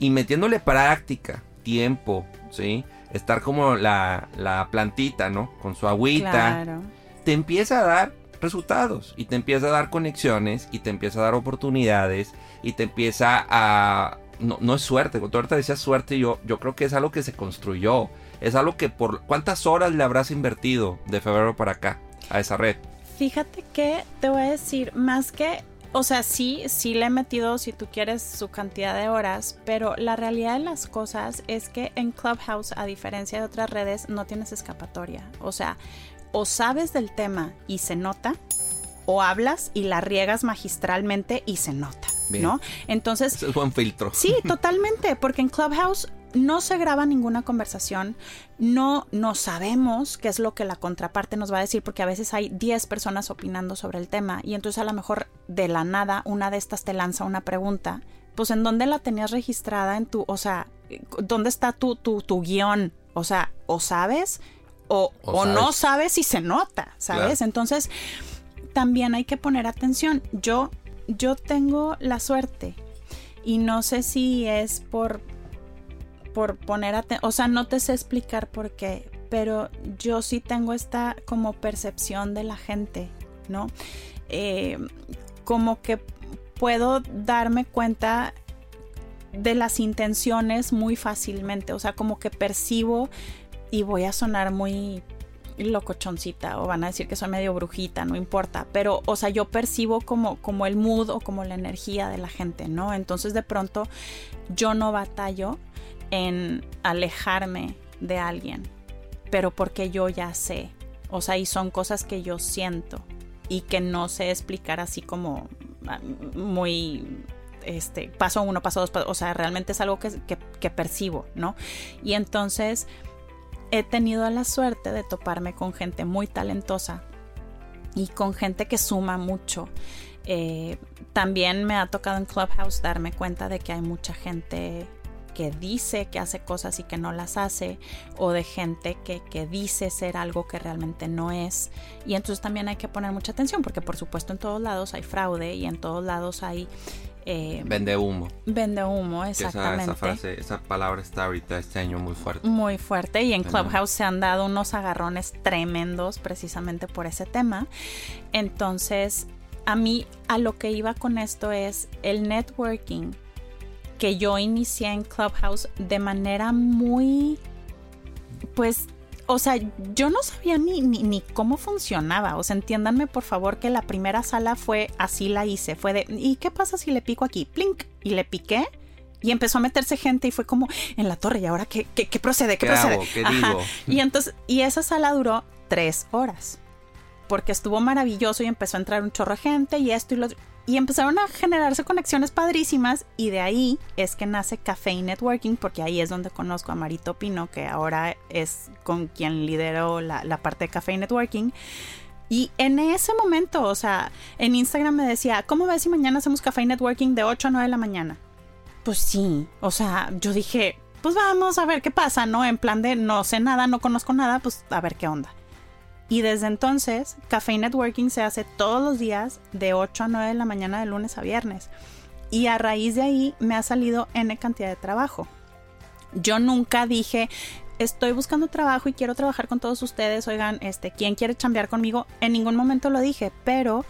y metiéndole práctica, tiempo, ¿sí? Estar como la, la plantita, ¿no? Con su agüita. Claro. Te empieza a dar resultados y te empieza a dar conexiones y te empieza a dar oportunidades y te empieza a... No, no es suerte, cuando ahorita decías suerte, yo, yo creo que es algo que se construyó. Es algo que por... ¿Cuántas horas le habrás invertido de febrero para acá a esa red? Fíjate que te voy a decir, más que, o sea, sí, sí le he metido, si tú quieres, su cantidad de horas, pero la realidad de las cosas es que en Clubhouse, a diferencia de otras redes, no tienes escapatoria. O sea, o sabes del tema y se nota, o hablas y la riegas magistralmente y se nota, Bien. ¿no? Entonces, Ese es buen filtro. Sí, totalmente, porque en Clubhouse no se graba ninguna conversación, no, no sabemos qué es lo que la contraparte nos va a decir, porque a veces hay 10 personas opinando sobre el tema y entonces a lo mejor de la nada una de estas te lanza una pregunta, pues en dónde la tenías registrada en tu, o sea, ¿dónde está tu, tu, tu guion? O sea, o sabes o, O o no sabes. sabes y se nota, ¿sabes? Claro. Entonces, también hay que poner atención. Yo, yo tengo la suerte y no sé si es por, por poner atención, o sea, no te sé explicar por qué, pero yo sí tengo esta como percepción de la gente, ¿no? Eh, como que puedo darme cuenta de las intenciones muy fácilmente, o sea, como que percibo y voy a sonar muy locochoncita o van a decir que soy medio brujita, no importa, pero o sea, yo percibo como como el mood o como la energía de la gente, ¿no? Entonces de pronto yo no batallo en alejarme de alguien, pero porque yo ya sé, o sea, y son cosas que yo siento y que no sé explicar así como ah, muy este, paso uno, paso dos, paso- o sea, realmente es algo que, que, que percibo, ¿no? Y entonces he tenido la suerte de toparme con gente muy talentosa y con gente que suma mucho. Eh, también me ha tocado en Clubhouse darme cuenta de que hay mucha gente que dice que hace cosas y que no las hace, o de gente que, que dice ser algo que realmente no es. Y entonces también hay que poner mucha atención, porque por supuesto en todos lados hay fraude y en todos lados hay eh, Vende humo. vende humo, esa, exactamente. esa frase, esa palabra está ahorita este año muy fuerte. Muy fuerte y en. Clubhouse se han dado unos agarrones tremendos precisamente por ese tema. Entonces, a mí a lo que iba con esto es el networking que yo inicié en Clubhouse de manera muy, pues, o sea, yo no sabía ni, ni, ni cómo funcionaba. O sea, entiéndanme por favor que la primera sala fue así la hice. Fue de, ¿y qué pasa si le pico aquí? Plink. Y le piqué. Y empezó a meterse gente y fue como en la torre. ¿Y ahora qué, qué, qué procede? ¿Qué, ¿Qué procede? hago? ¿Qué digo? Y entonces, y esa sala duró tres horas. Porque estuvo maravilloso y empezó a entrar un chorro de gente y esto y lo otro. Y empezaron a generarse conexiones padrísimas y de ahí es que nace Café Networking porque ahí es donde conozco a Marito Pino que ahora es con quien lidero la, la parte de Café Networking. Y en ese momento, o sea, en Instagram me decía, ¿cómo ves si mañana hacemos Café Networking de 8 a 9 de la mañana? Pues sí, o sea, yo dije, pues vamos a ver qué pasa, ¿no? En plan de no sé nada, no conozco nada, pues a ver qué onda. Y desde entonces, Café Networking se hace todos los días de 8 a 9 de la mañana de lunes a viernes. Y a raíz de ahí me ha salido N cantidad de trabajo. Yo nunca dije, estoy buscando trabajo y quiero trabajar con todos ustedes. Oigan, este, ¿quién quiere chambear conmigo? En ningún momento lo dije, pero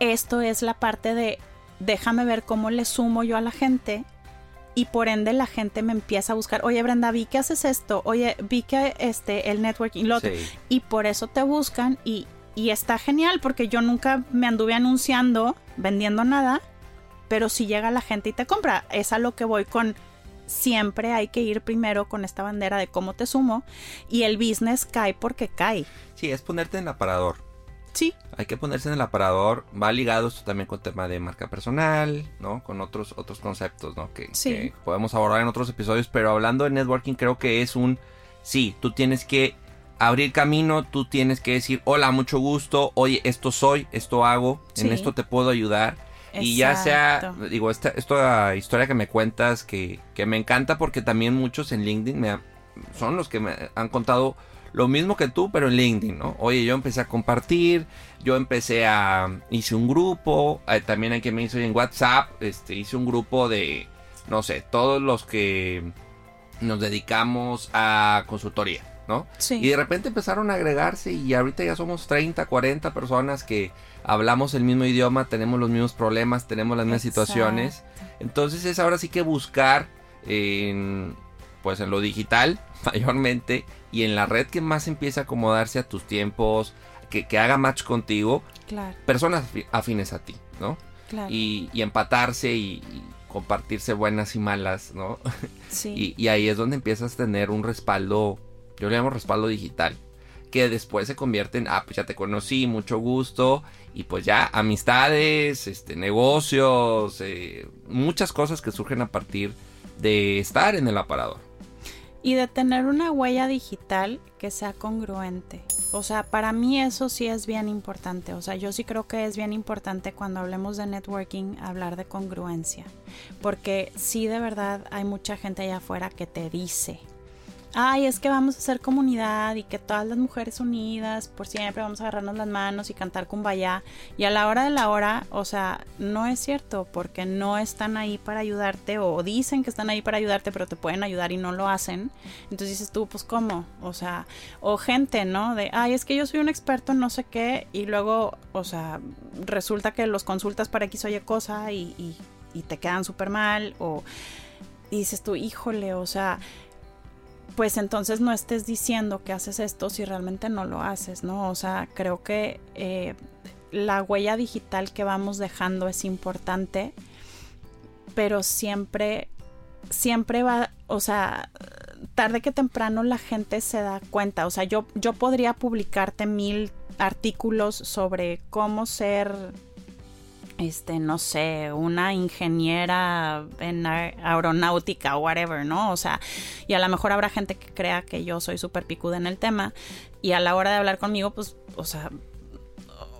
esto es la parte de déjame ver cómo le sumo yo a la gente y por ende la gente me empieza a buscar, oye Brenda, vi que haces esto, oye, vi que este, el networking, lo otro", y por eso te buscan y, y está genial porque yo nunca me anduve anunciando, vendiendo nada, pero si llega la gente y te compra, es a lo que voy con siempre hay que ir primero con esta bandera de cómo te sumo y el business cae porque cae. Sí, es ponerte en el aparador. Sí, Hay que ponerse en el aparador. Va ligado esto también con tema de marca personal, ¿no? Con otros, otros conceptos, ¿no? Que, Sí. que podemos abordar en otros episodios. Pero hablando de networking, creo que es un. Sí, tú tienes que abrir camino. Tú tienes que decir, hola, mucho gusto. Oye, esto soy, esto hago. En esto te puedo ayudar. Y ya sea, Exacto. digo, esta, esta historia que me cuentas que, que me encanta porque también muchos en LinkedIn me ha- son los que me han contado lo mismo que tú, pero en LinkedIn, ¿no? Oye, yo empecé a compartir, yo empecé a, hice un grupo, eh, también hay que me hizo en WhatsApp, este, hice un grupo de, no sé, todos los que nos dedicamos a consultoría, ¿no? Sí. Y de repente empezaron a agregarse y ahorita ya somos 30, 40 personas que hablamos el mismo idioma, tenemos los mismos problemas, tenemos las mismas Exacto. situaciones. Entonces es ahora sí que buscar en, pues en lo digital mayormente y en la red que más empieza a acomodarse a tus tiempos, que, que haga match contigo, Claro, personas afi- afines a ti, ¿no? claro. Y, y empatarse y, y compartirse buenas y malas, ¿no? sí. Y, y ahí es donde empiezas a tener un respaldo, yo le llamo respaldo digital, que después se convierte en, ah, pues ya te conocí, mucho gusto, y pues ya amistades, este, negocios, eh, muchas cosas que surgen a partir de estar en el aparador. Y de tener una huella digital que sea congruente. O sea, para mí eso sí es bien importante. O sea, yo sí creo que es bien importante cuando hablemos de networking hablar de congruencia. Porque sí de verdad hay mucha gente allá afuera que te dice, ay, es que vamos a hacer comunidad y que todas las mujeres unidas por siempre vamos a agarrarnos las manos y cantar kumbaya. Y a la hora de la hora, o sea, no es cierto porque no están ahí para ayudarte o dicen que están ahí para ayudarte, pero te pueden ayudar y no lo hacen. Entonces dices tú, pues cómo, o sea, o gente, ¿no? De, ay, es que yo soy un experto en no sé qué y luego, o sea, resulta que los consultas para X o cosa y, y, y te quedan súper mal o y dices tú, híjole, o sea, pues entonces no estés diciendo que haces esto si realmente no lo haces, ¿no? O sea, creo que eh, la huella digital que vamos dejando es importante, pero siempre, siempre va, o sea, tarde que temprano la gente se da cuenta. O sea, yo, yo podría publicarte mil artículos sobre cómo ser este, no sé, una ingeniera en aeronáutica o whatever, ¿no? O sea, y a lo mejor habrá gente que crea que yo soy súper picuda en el tema y a la hora de hablar conmigo, pues, o sea,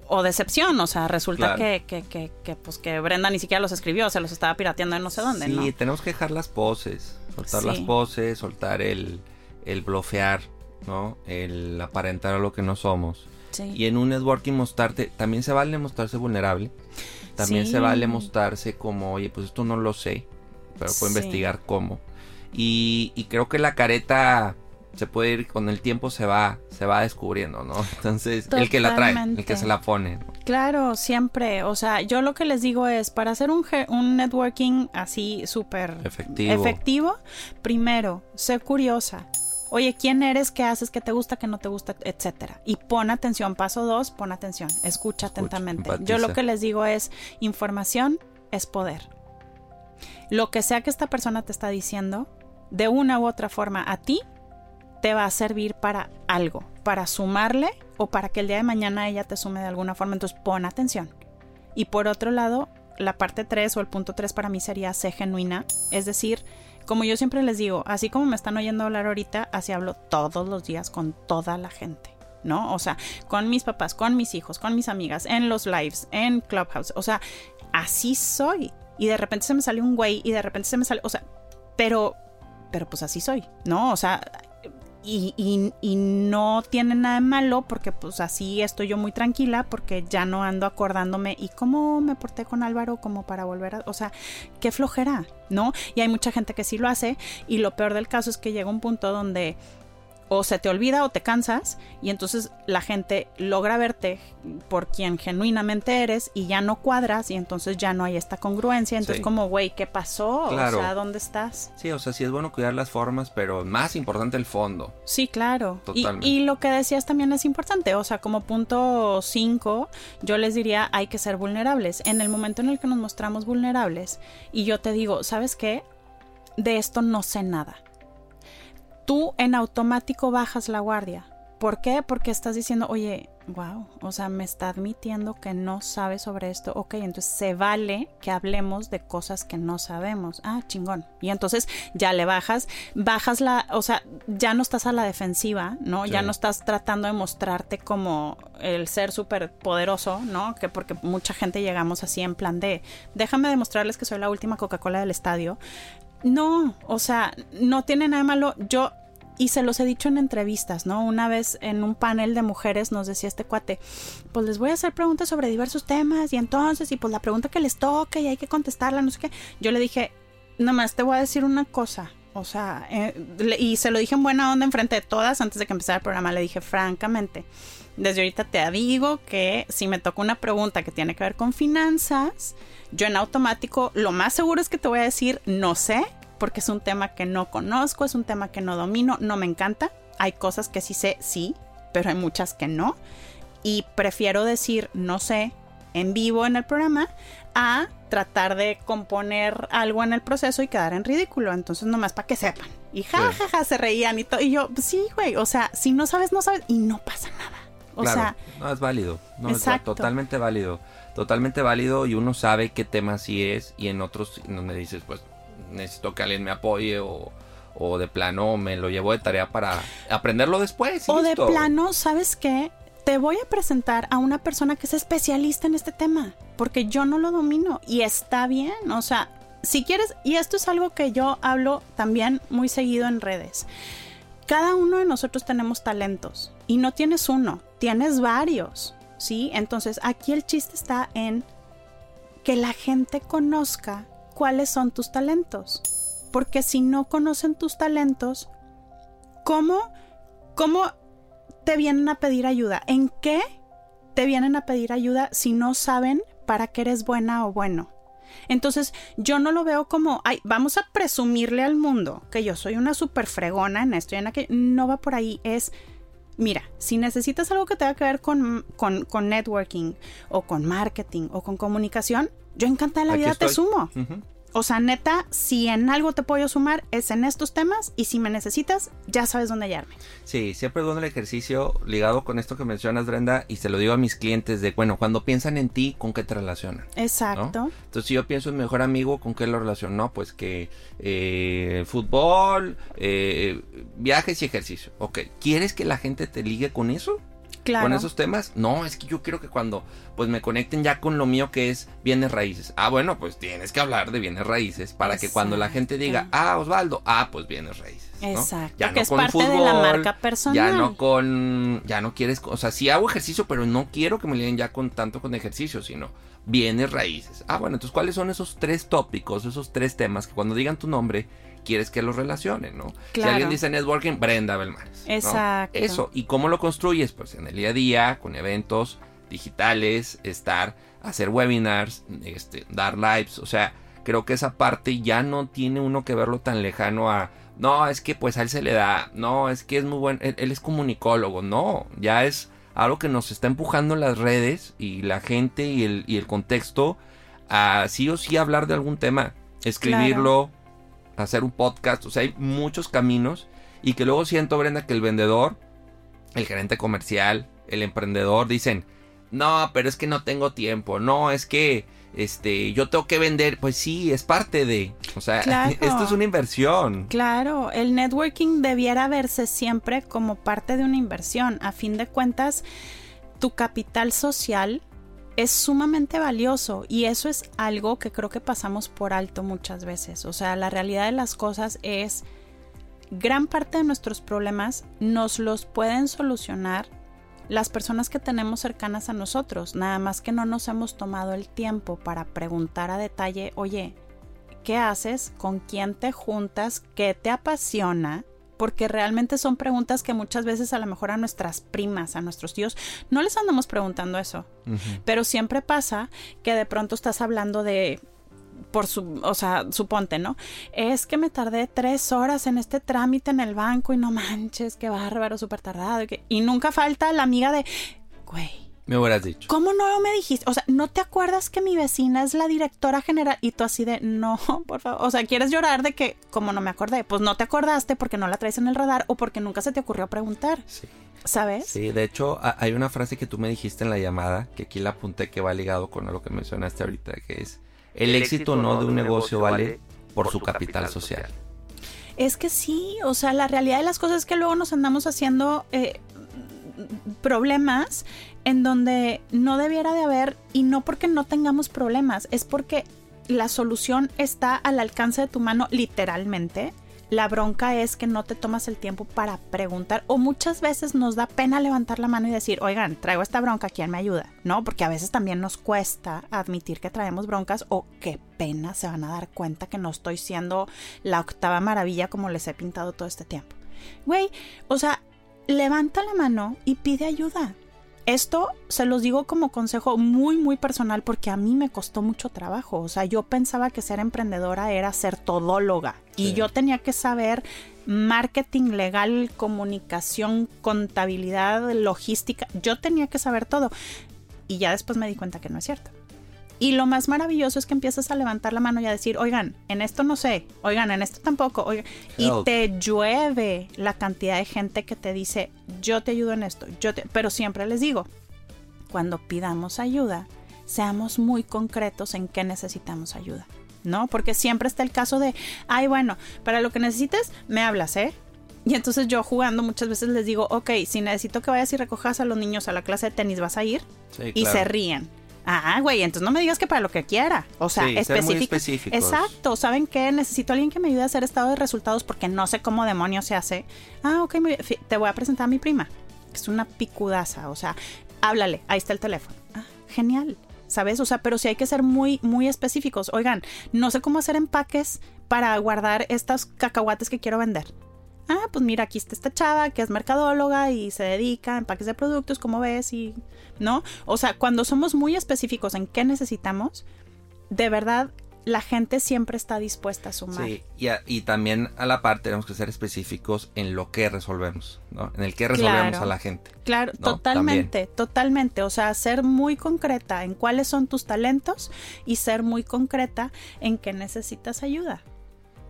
o decepción, o sea, resulta Claro. que, que, que, que, pues, que Brenda ni siquiera los escribió, se los estaba pirateando en no sé dónde, sí, ¿no? tenemos que dejar las poses, soltar Sí. las poses, soltar el, el blofear, ¿no? El aparentar a lo que no somos. Sí. Y en un networking mostrarte, también se vale mostrarse vulnerable. También Sí. se vale mostrarse como, oye, pues esto no lo sé, pero puedo Sí. investigar cómo. Y, y creo que la careta se puede ir, con el tiempo se va, se va descubriendo, ¿no? Entonces, el que la trae, el que se la pone. ¿no? Claro, siempre. O sea, yo lo que les digo es, para hacer un, un networking así súper Efectivo. efectivo, primero, sé curiosa. Oye, ¿quién eres? ¿Qué haces? ¿Qué te gusta? ¿Qué no te gusta? Etcétera. Y pon atención. Paso dos, pon atención. Escucha atentamente. empatiza. Yo lo que les digo es, información es poder. Lo que sea que esta persona te está diciendo, de una u otra forma, a ti te va a servir para algo, para sumarle o para que el día de mañana ella te sume de alguna forma. Entonces pon atención. Y por otro lado, la parte 3 o el punto 3 para mí sería ser genuina. Es decir, como yo siempre les digo, así como me están oyendo hablar ahorita, así hablo todos los días con toda la gente. ¿No? O sea, con mis papás, con mis hijos, con mis amigas, en los lives, en Clubhouse. O sea, así soy. Y de repente se me sale un güey y de repente se me sale, o sea, pero, pero pues así soy, ¿no? O sea, y, no tiene nada de malo porque pues así estoy yo muy tranquila porque ya no ando acordándome y cómo me porté con Álvaro como para volver a, o sea, qué flojera, ¿no? Y hay mucha gente que sí lo hace y lo peor del caso es que llega un punto donde o se te olvida o te cansas y entonces la gente logra verte por quien genuinamente eres y ya no cuadras y entonces ya no hay esta congruencia, entonces Sí. como, güey, ¿qué pasó? Claro. O sea, ¿dónde estás? Sí, o sea, sí es bueno cuidar las formas, pero más importante el fondo. Sí, claro. Y, Totalmente. y lo que decías también es importante. O sea, como punto 5, yo les diría hay que ser vulnerables. En el momento en el que nos mostramos vulnerables y yo te digo, ¿sabes qué? De esto no sé nada. Tú en automático bajas la guardia. ¿Por qué? Porque estás diciendo, oye, wow, o sea, me está admitiendo que no sabe sobre esto. Ok, entonces se vale que hablemos de cosas que no sabemos. Ah, chingón. Y entonces ya le bajas, bajas la, o sea, ya no estás a la defensiva, ¿no? Ya no estás tratando de mostrarte como el ser súper poderoso, ¿no? Que porque mucha gente llegamos así en plan de, déjame demostrarles que soy la última Coca-Cola del estadio. No, o sea, no tiene nada malo. Yo y se los he dicho en entrevistas, ¿no? Una vez en un panel de mujeres nos decía este cuate, pues les voy a hacer preguntas sobre diversos temas y entonces, y pues la pregunta que les toque y hay que contestarla, no sé qué. Yo le dije, nomás te voy a decir una cosa, o sea, eh, y se lo dije en buena onda enfrente de todas antes de que empezara el programa, le dije, francamente, desde ahorita te digo que si me toca una pregunta que tiene que ver con finanzas, yo en automático lo más seguro es que te voy a decir no sé, porque es un tema que no conozco, es un tema que no domino, no me encanta. Hay cosas que sí sé, sí, pero hay muchas que no. Y prefiero decir no sé en vivo en el programa a tratar de componer algo en el proceso y quedar en ridículo. Entonces, nomás para que sepan. Y jajaja, se reían y todo. Y yo, sí, güey, o sea, si no sabes, no sabes y no pasa nada. O sea, no es válido, no es totalmente válido, totalmente válido y uno sabe qué tema sí es y en otros donde dices, pues necesito que alguien me apoye o, o de plano me lo llevo de tarea para aprenderlo después. o de plano, ¿sabes qué? Te voy a presentar a una persona que es especialista en este tema, porque yo no lo domino y está bien, o sea, si quieres, y esto es algo que yo hablo también muy seguido en redes. Cada uno de nosotros tenemos talentos y no tienes uno, tienes varios, ¿sí? Entonces aquí el chiste está en que la gente conozca cuáles son tus talentos. Porque si no conocen tus talentos, ¿cómo, cómo te vienen a pedir ayuda? ¿En qué te vienen a pedir ayuda si no saben para qué eres buena o bueno? Entonces, yo no lo veo como, ay, vamos a presumirle al mundo que yo soy una super fregona en esto y en aquello. No va por ahí, es, mira, si necesitas algo que tenga que ver con, con, networking o con marketing o con comunicación, yo encantada de la vida te sumo. O sea, neta, si en algo te puedo sumar es en estos temas y si me necesitas, ya sabes dónde hallarme. Sí, siempre doy el ejercicio ligado con esto que mencionas, Brenda, y se lo digo a mis clientes de, bueno, cuando piensan en ti, ¿con qué te relacionan? Exacto. Entonces, si yo pienso en mi mejor amigo, ¿con qué lo relaciono? No, pues que eh, fútbol, eh, viajes y ejercicio. Ok, ¿quieres que la gente te ligue con eso? Con esos temas. No, es que yo quiero que cuando pues me conecten ya con lo mío que es bienes raíces. Ah, bueno, pues tienes que hablar de bienes raíces para que cuando la gente diga, ah, Osvaldo, ah, pues bienes raíces. Exacto. Ya no es parte de la marca personal. Ya no con, ya no quieres, o sea, sí hago ejercicio, pero no quiero que me leen ya con tanto con ejercicio, sino bienes raíces. Ah, bueno, entonces, ¿cuáles son esos tres tópicos, esos tres temas que cuando digan tu nombre quieres que los relacionen, ¿no? Si alguien dice networking, Brenda Belmares. Exacto. Eso. ¿Y cómo lo construyes? Pues en el día a día, con eventos digitales, estar, hacer webinars, este, dar lives. O sea, creo que esa parte ya no tiene uno que verlo tan lejano a. No, es que pues a él se le da. No, es que es muy bueno. Él, es comunicólogo. No, ya es algo que nos está empujando las redes y la gente y el, y el contexto a sí o sí hablar de algún tema. Escribirlo, hacer un podcast. O sea, hay muchos caminos. Y que luego siento, Brenda, que el vendedor, el gerente comercial, el emprendedor dicen, no, pero es que no tengo tiempo. No, es que este, yo tengo que vender. Pues sí, es parte de. O sea, esto es una inversión. Claro, el networking debiera verse siempre como parte de una inversión. A fin de cuentas, tu capital social es sumamente valioso y eso es algo que creo que pasamos por alto muchas veces. O sea, la realidad de las cosas es gran parte de nuestros problemas nos los pueden solucionar las personas que tenemos cercanas a nosotros, nada más que no nos hemos tomado el tiempo para preguntar a detalle, oye, ¿qué haces? ¿Con quién te juntas? ¿Qué te apasiona? Porque realmente son preguntas que muchas veces a lo mejor a nuestras primas, a nuestros tíos, no les andamos preguntando eso. Pero siempre pasa que de pronto estás hablando de por su, o sea, suponte, ¿no? Es que me tardé tres horas en este trámite en el banco y no manches, qué bárbaro, súper tardado. Y, y nunca falta la amiga de, güey, me hubieras dicho. ¿Cómo no me dijiste? O sea, ¿no te acuerdas que mi vecina es la directora general? Y tú así de, no, por favor. O sea, ¿quieres llorar de que, como no me acordé? Pues no te acordaste porque no la traes en el radar o porque nunca se te ocurrió preguntar. Sí. ¿Sabes? Sí, de hecho, hay una frase que tú me dijiste en la llamada, que aquí la apunté que va ligado con lo que mencionaste ahorita, que es, el, éxito, no de un negocio vale por su capital, social. Es que sí, o sea, la realidad de las cosas es que luego nos andamos haciendo eh, problemas en donde no debiera de haber, y no porque no tengamos problemas, es porque la solución está al alcance de tu mano literalmente. La bronca es que no te tomas el tiempo para preguntar o muchas veces nos da pena levantar la mano y decir, oigan, traigo esta bronca, ¿quién me ayuda? No, porque a veces también nos cuesta admitir que traemos broncas o qué pena se van a dar cuenta que no estoy siendo la octava maravilla como les he pintado todo este tiempo. Güey, o sea, levanta la mano y pide ayuda. Esto se los digo como consejo muy, muy personal porque a mí me costó mucho trabajo. O sea, yo pensaba que ser emprendedora era ser todóloga y yo tenía que saber marketing legal, comunicación, contabilidad, logística. Yo tenía que saber todo. Y ya después me di cuenta que no es cierto. Y lo más maravilloso es que empiezas a levantar la mano y a decir, oigan, en esto no sé, oigan, en esto tampoco, oigan. Y te llueve la cantidad de gente que te dice, yo te ayudo en esto, yo te... Pero siempre les digo, cuando pidamos ayuda, seamos muy concretos en qué necesitamos ayuda, ¿no? Porque siempre está el caso de, ay, bueno, para lo que necesites, me hablas, ¿eh? Y entonces yo jugando muchas veces les digo, ok, si necesito que vayas y recojas a los niños a la clase de tenis, vas a ir. Y se ríen. Ah, güey, entonces no me digas que para lo que quiera. O sea, específico. Exacto. ¿Saben qué? Necesito a alguien que me ayude a hacer estado de resultados porque no sé cómo demonios se hace. Ah, ok, te voy a presentar a mi prima, que es una picudaza. O sea, háblale, ahí está el teléfono. Ah, genial. ¿Sabes? O sea, pero sí hay que ser muy, muy específicos. Oigan, no sé cómo hacer empaques para guardar estas cacahuates que quiero vender ah, pues mira, aquí está esta chava que es mercadóloga y se dedica a empaques de productos, como ves, y, ¿no? O sea, cuando somos muy específicos en qué necesitamos, de verdad la gente siempre está dispuesta a sumar. Sí, y, también a la par tenemos que ser específicos en lo que resolvemos, ¿no? En el que resolvemos a la gente. Claro, totalmente, totalmente. O sea, ser muy concreta en cuáles son tus talentos y ser muy concreta en qué necesitas ayuda.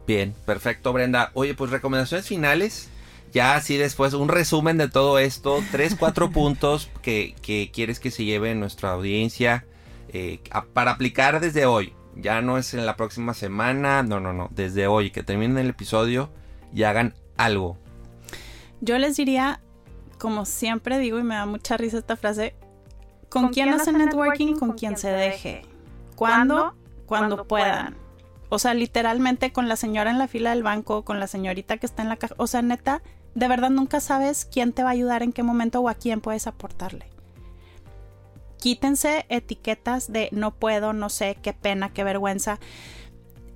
Bien, perfecto, Brenda. Oye, pues recomendaciones finales. Ya así después, un resumen de todo esto. Tres, cuatro puntos que, quieres que se lleve nuestra audiencia eh, para aplicar desde hoy. Ya no es en la próxima semana, no, no, no. Desde hoy, que terminen el episodio y hagan algo. Yo les diría, como siempre digo, y me da mucha risa esta frase, ¿con, quién hacen networking? Con, quien se deje. ¿Cuándo? Cuando, puedan. O sea, literalmente con la señora en la fila del banco, con la señorita que está en la caja. O sea, neta, de verdad nunca sabes quién te va a ayudar, en qué momento o a quién puedes aportarle. Quítense etiquetas de no puedo, no sé, qué pena, qué vergüenza.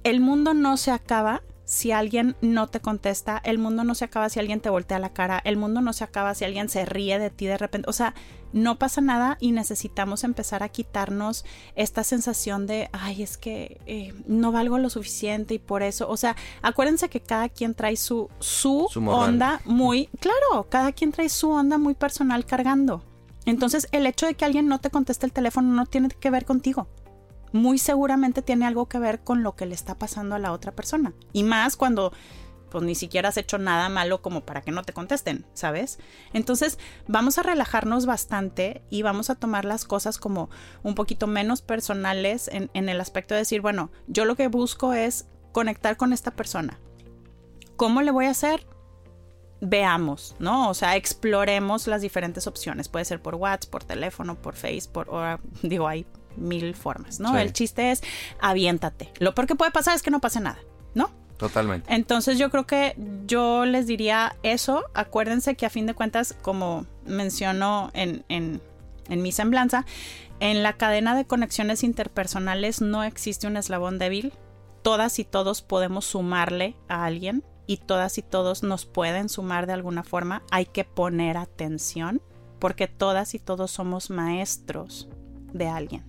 El mundo no se acaba si alguien no te contesta, el mundo no se acaba si alguien te voltea la cara, el mundo no se acaba si alguien se ríe de ti de repente. O sea, no pasa nada y necesitamos empezar a quitarnos esta sensación de, ay, es que eh, no valgo lo suficiente y por eso, o sea, acuérdense que cada quien trae su, su, onda muy, claro, cada quien trae su onda muy personal cargando. Entonces, el hecho de que alguien no te conteste el teléfono no tiene que ver contigo muy seguramente tiene algo que ver con lo que le está pasando a la otra persona. Y más cuando pues ni siquiera has hecho nada malo como para que no te contesten, ¿sabes? Entonces vamos a relajarnos bastante y vamos a tomar las cosas como un poquito menos personales en, el aspecto de decir, bueno, yo lo que busco es conectar con esta persona. ¿Cómo le voy a hacer? veamos, ¿no? O sea, exploremos las diferentes opciones. Puede ser por WhatsApp, por teléfono, por Facebook, por, digo, hay mil formas, ¿no? El chiste es aviéntate. Lo peor que puede pasar es que no pase nada, ¿no? Totalmente. Entonces yo creo que yo les diría eso. Acuérdense que a fin de cuentas, como menciono en, en, en mi semblanza, en la cadena de conexiones interpersonales no existe un eslabón débil. Todas y todos podemos sumarle a alguien y todas y todos nos pueden sumar de alguna forma. Hay que poner atención porque todas y todos somos maestros de alguien.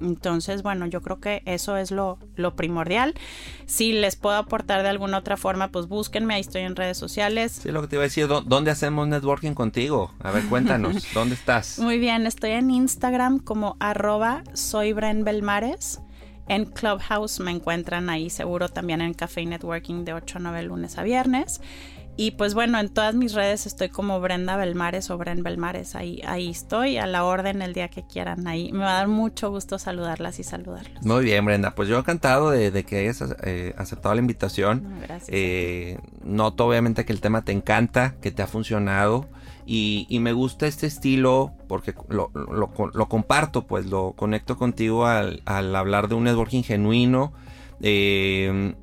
Entonces, bueno, yo creo que eso es lo, primordial. Si les puedo aportar de alguna otra forma, pues búsquenme, ahí estoy en redes sociales. Sí, lo que te iba a decir, ¿dónde hacemos networking contigo? A ver, cuéntanos, ¿dónde estás? Muy bien, estoy en Instagram como arroba soy Bren Belmares. En Clubhouse me encuentran ahí seguro también en Café Networking de 8 a 9 lunes a viernes. Y pues bueno, en todas mis redes estoy como Brenda Belmares o Bren Belmares. Ahí, ahí estoy, a la orden el día que quieran. Ahí me va a dar mucho gusto saludarlas y saludarlos. Muy bien, Brenda. Pues yo encantado de, que hayas eh, aceptado la invitación. gracias. Eh, noto obviamente que el tema te encanta, que te ha funcionado. Y, me gusta este estilo porque lo, lo, comparto, pues lo conecto contigo al, al hablar de un networking genuino. Eh,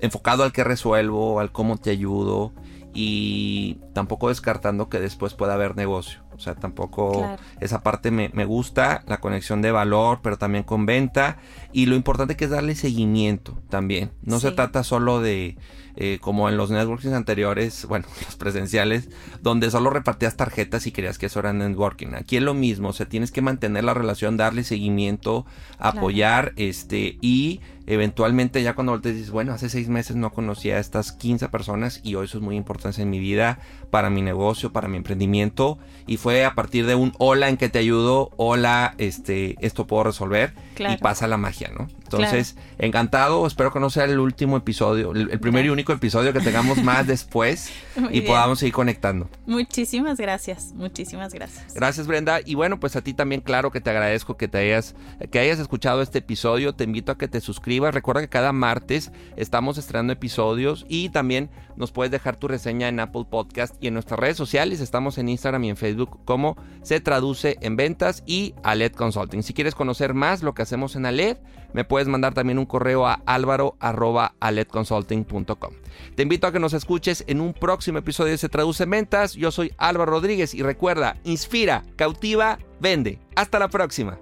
enfocado al que resuelvo, al cómo te ayudo y tampoco descartando que después pueda haber negocio. O sea, tampoco esa parte me, gusta, la conexión de valor, pero también con venta. Y lo importante que es darle seguimiento también. No se trata solo de, eh, como en los networking anteriores, bueno, los presenciales, donde solo repartías tarjetas y querías que eso era networking. Aquí es lo mismo, o sea, tienes que mantener la relación, darle seguimiento, apoyar, este, y eventualmente ya cuando te dices, bueno, hace seis meses no conocía a estas 15 personas y hoy eso es muy importante en mi vida, para mi negocio, para mi emprendimiento y fue a partir de un hola en que te ayudo, hola, este, esto puedo resolver y pasa la magia, ¿no? Entonces, encantado, espero que no sea el último episodio, el, primer y único episodio que tengamos más después y podamos seguir conectando. Muchísimas gracias, muchísimas gracias. Gracias Brenda y bueno, pues a ti también claro que te agradezco que te hayas que hayas escuchado este episodio, te invito a que te suscribas, recuerda que cada martes estamos estrenando episodios y también nos puedes dejar tu reseña en Apple Podcast y en nuestras redes sociales, estamos en Instagram y en Facebook como se traduce en ventas y Aled Consulting. Si quieres conocer más lo que hacemos en Aled, me puedes mandar también un correo a álvaro.aledconsulting.com. Te invito a que nos escuches en un próximo episodio de Se Traduce en Ventas. Yo soy Álvaro Rodríguez y recuerda, inspira, cautiva, vende. Hasta la próxima.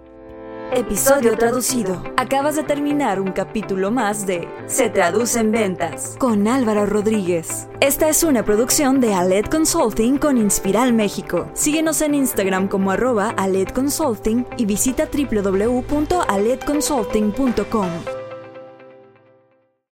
Episodio traducido. Acabas de terminar un capítulo más de Se traduce en ventas con Álvaro Rodríguez. Esta es una producción de Aled Consulting con Inspiral México. Síguenos en Instagram como arroba Aled Consulting y visita www.aledconsulting.com.